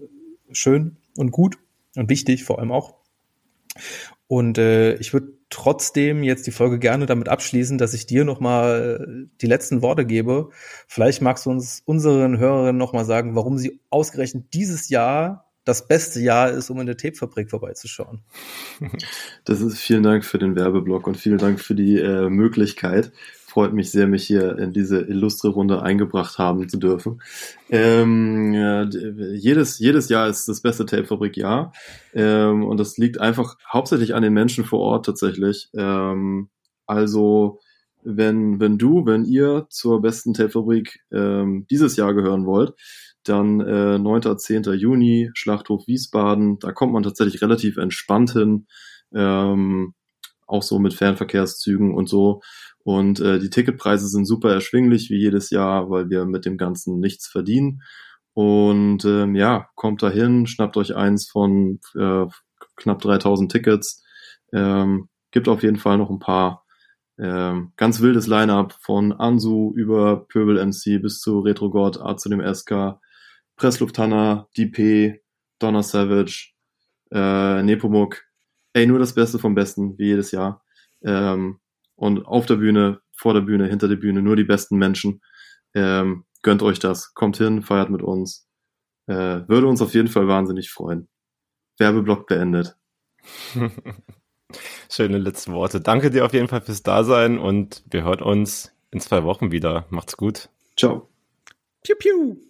A: schön und gut und wichtig vor allem auch. Und äh, ich würde trotzdem jetzt die Folge gerne damit abschließen, dass ich dir nochmal die letzten Worte gebe. Vielleicht magst du uns unseren Hörerinnen nochmal sagen, warum sie ausgerechnet dieses Jahr das beste Jahr ist, um in der Tapefabrik vorbeizuschauen.
C: Das ist vielen Dank für den Werbeblock und vielen Dank für die äh, Möglichkeit freut mich sehr, mich hier in diese illustre Runde eingebracht haben zu dürfen. Ähm, ja, jedes, jedes Jahr ist das beste Tapefabrik-Jahr. Ähm, und das liegt einfach hauptsächlich an den Menschen vor Ort tatsächlich. Ähm, also, wenn, wenn du, wenn ihr zur besten Tapefabrik ähm, dieses Jahr gehören wollt, dann äh, 9. 10. Juni, Schlachthof Wiesbaden, da kommt man tatsächlich relativ entspannt hin. Ähm, auch so mit Fernverkehrszügen und so. Und äh, die Ticketpreise sind super erschwinglich wie jedes Jahr, weil wir mit dem Ganzen nichts verdienen. Und ähm, ja, kommt dahin, schnappt euch eins von äh, knapp 3000 Tickets. Ähm, gibt auf jeden Fall noch ein paar ähm, ganz wildes Line-up von Ansu über Pöbel MC bis zu Retro God, A zu dem SK, Presslufthanna, DP, Donner Savage, äh, Nepomuk. Ey, nur das Beste vom Besten, wie jedes Jahr. Ähm, und auf der Bühne, vor der Bühne, hinter der Bühne, nur die besten Menschen. Ähm, gönnt euch das, kommt hin, feiert mit uns. Äh, würde uns auf jeden Fall wahnsinnig freuen. Werbeblock beendet.
B: Schöne letzte Worte. Danke dir auf jeden Fall fürs Dasein und wir hören uns in zwei Wochen wieder. Macht's gut.
C: Ciao. Piu, piu.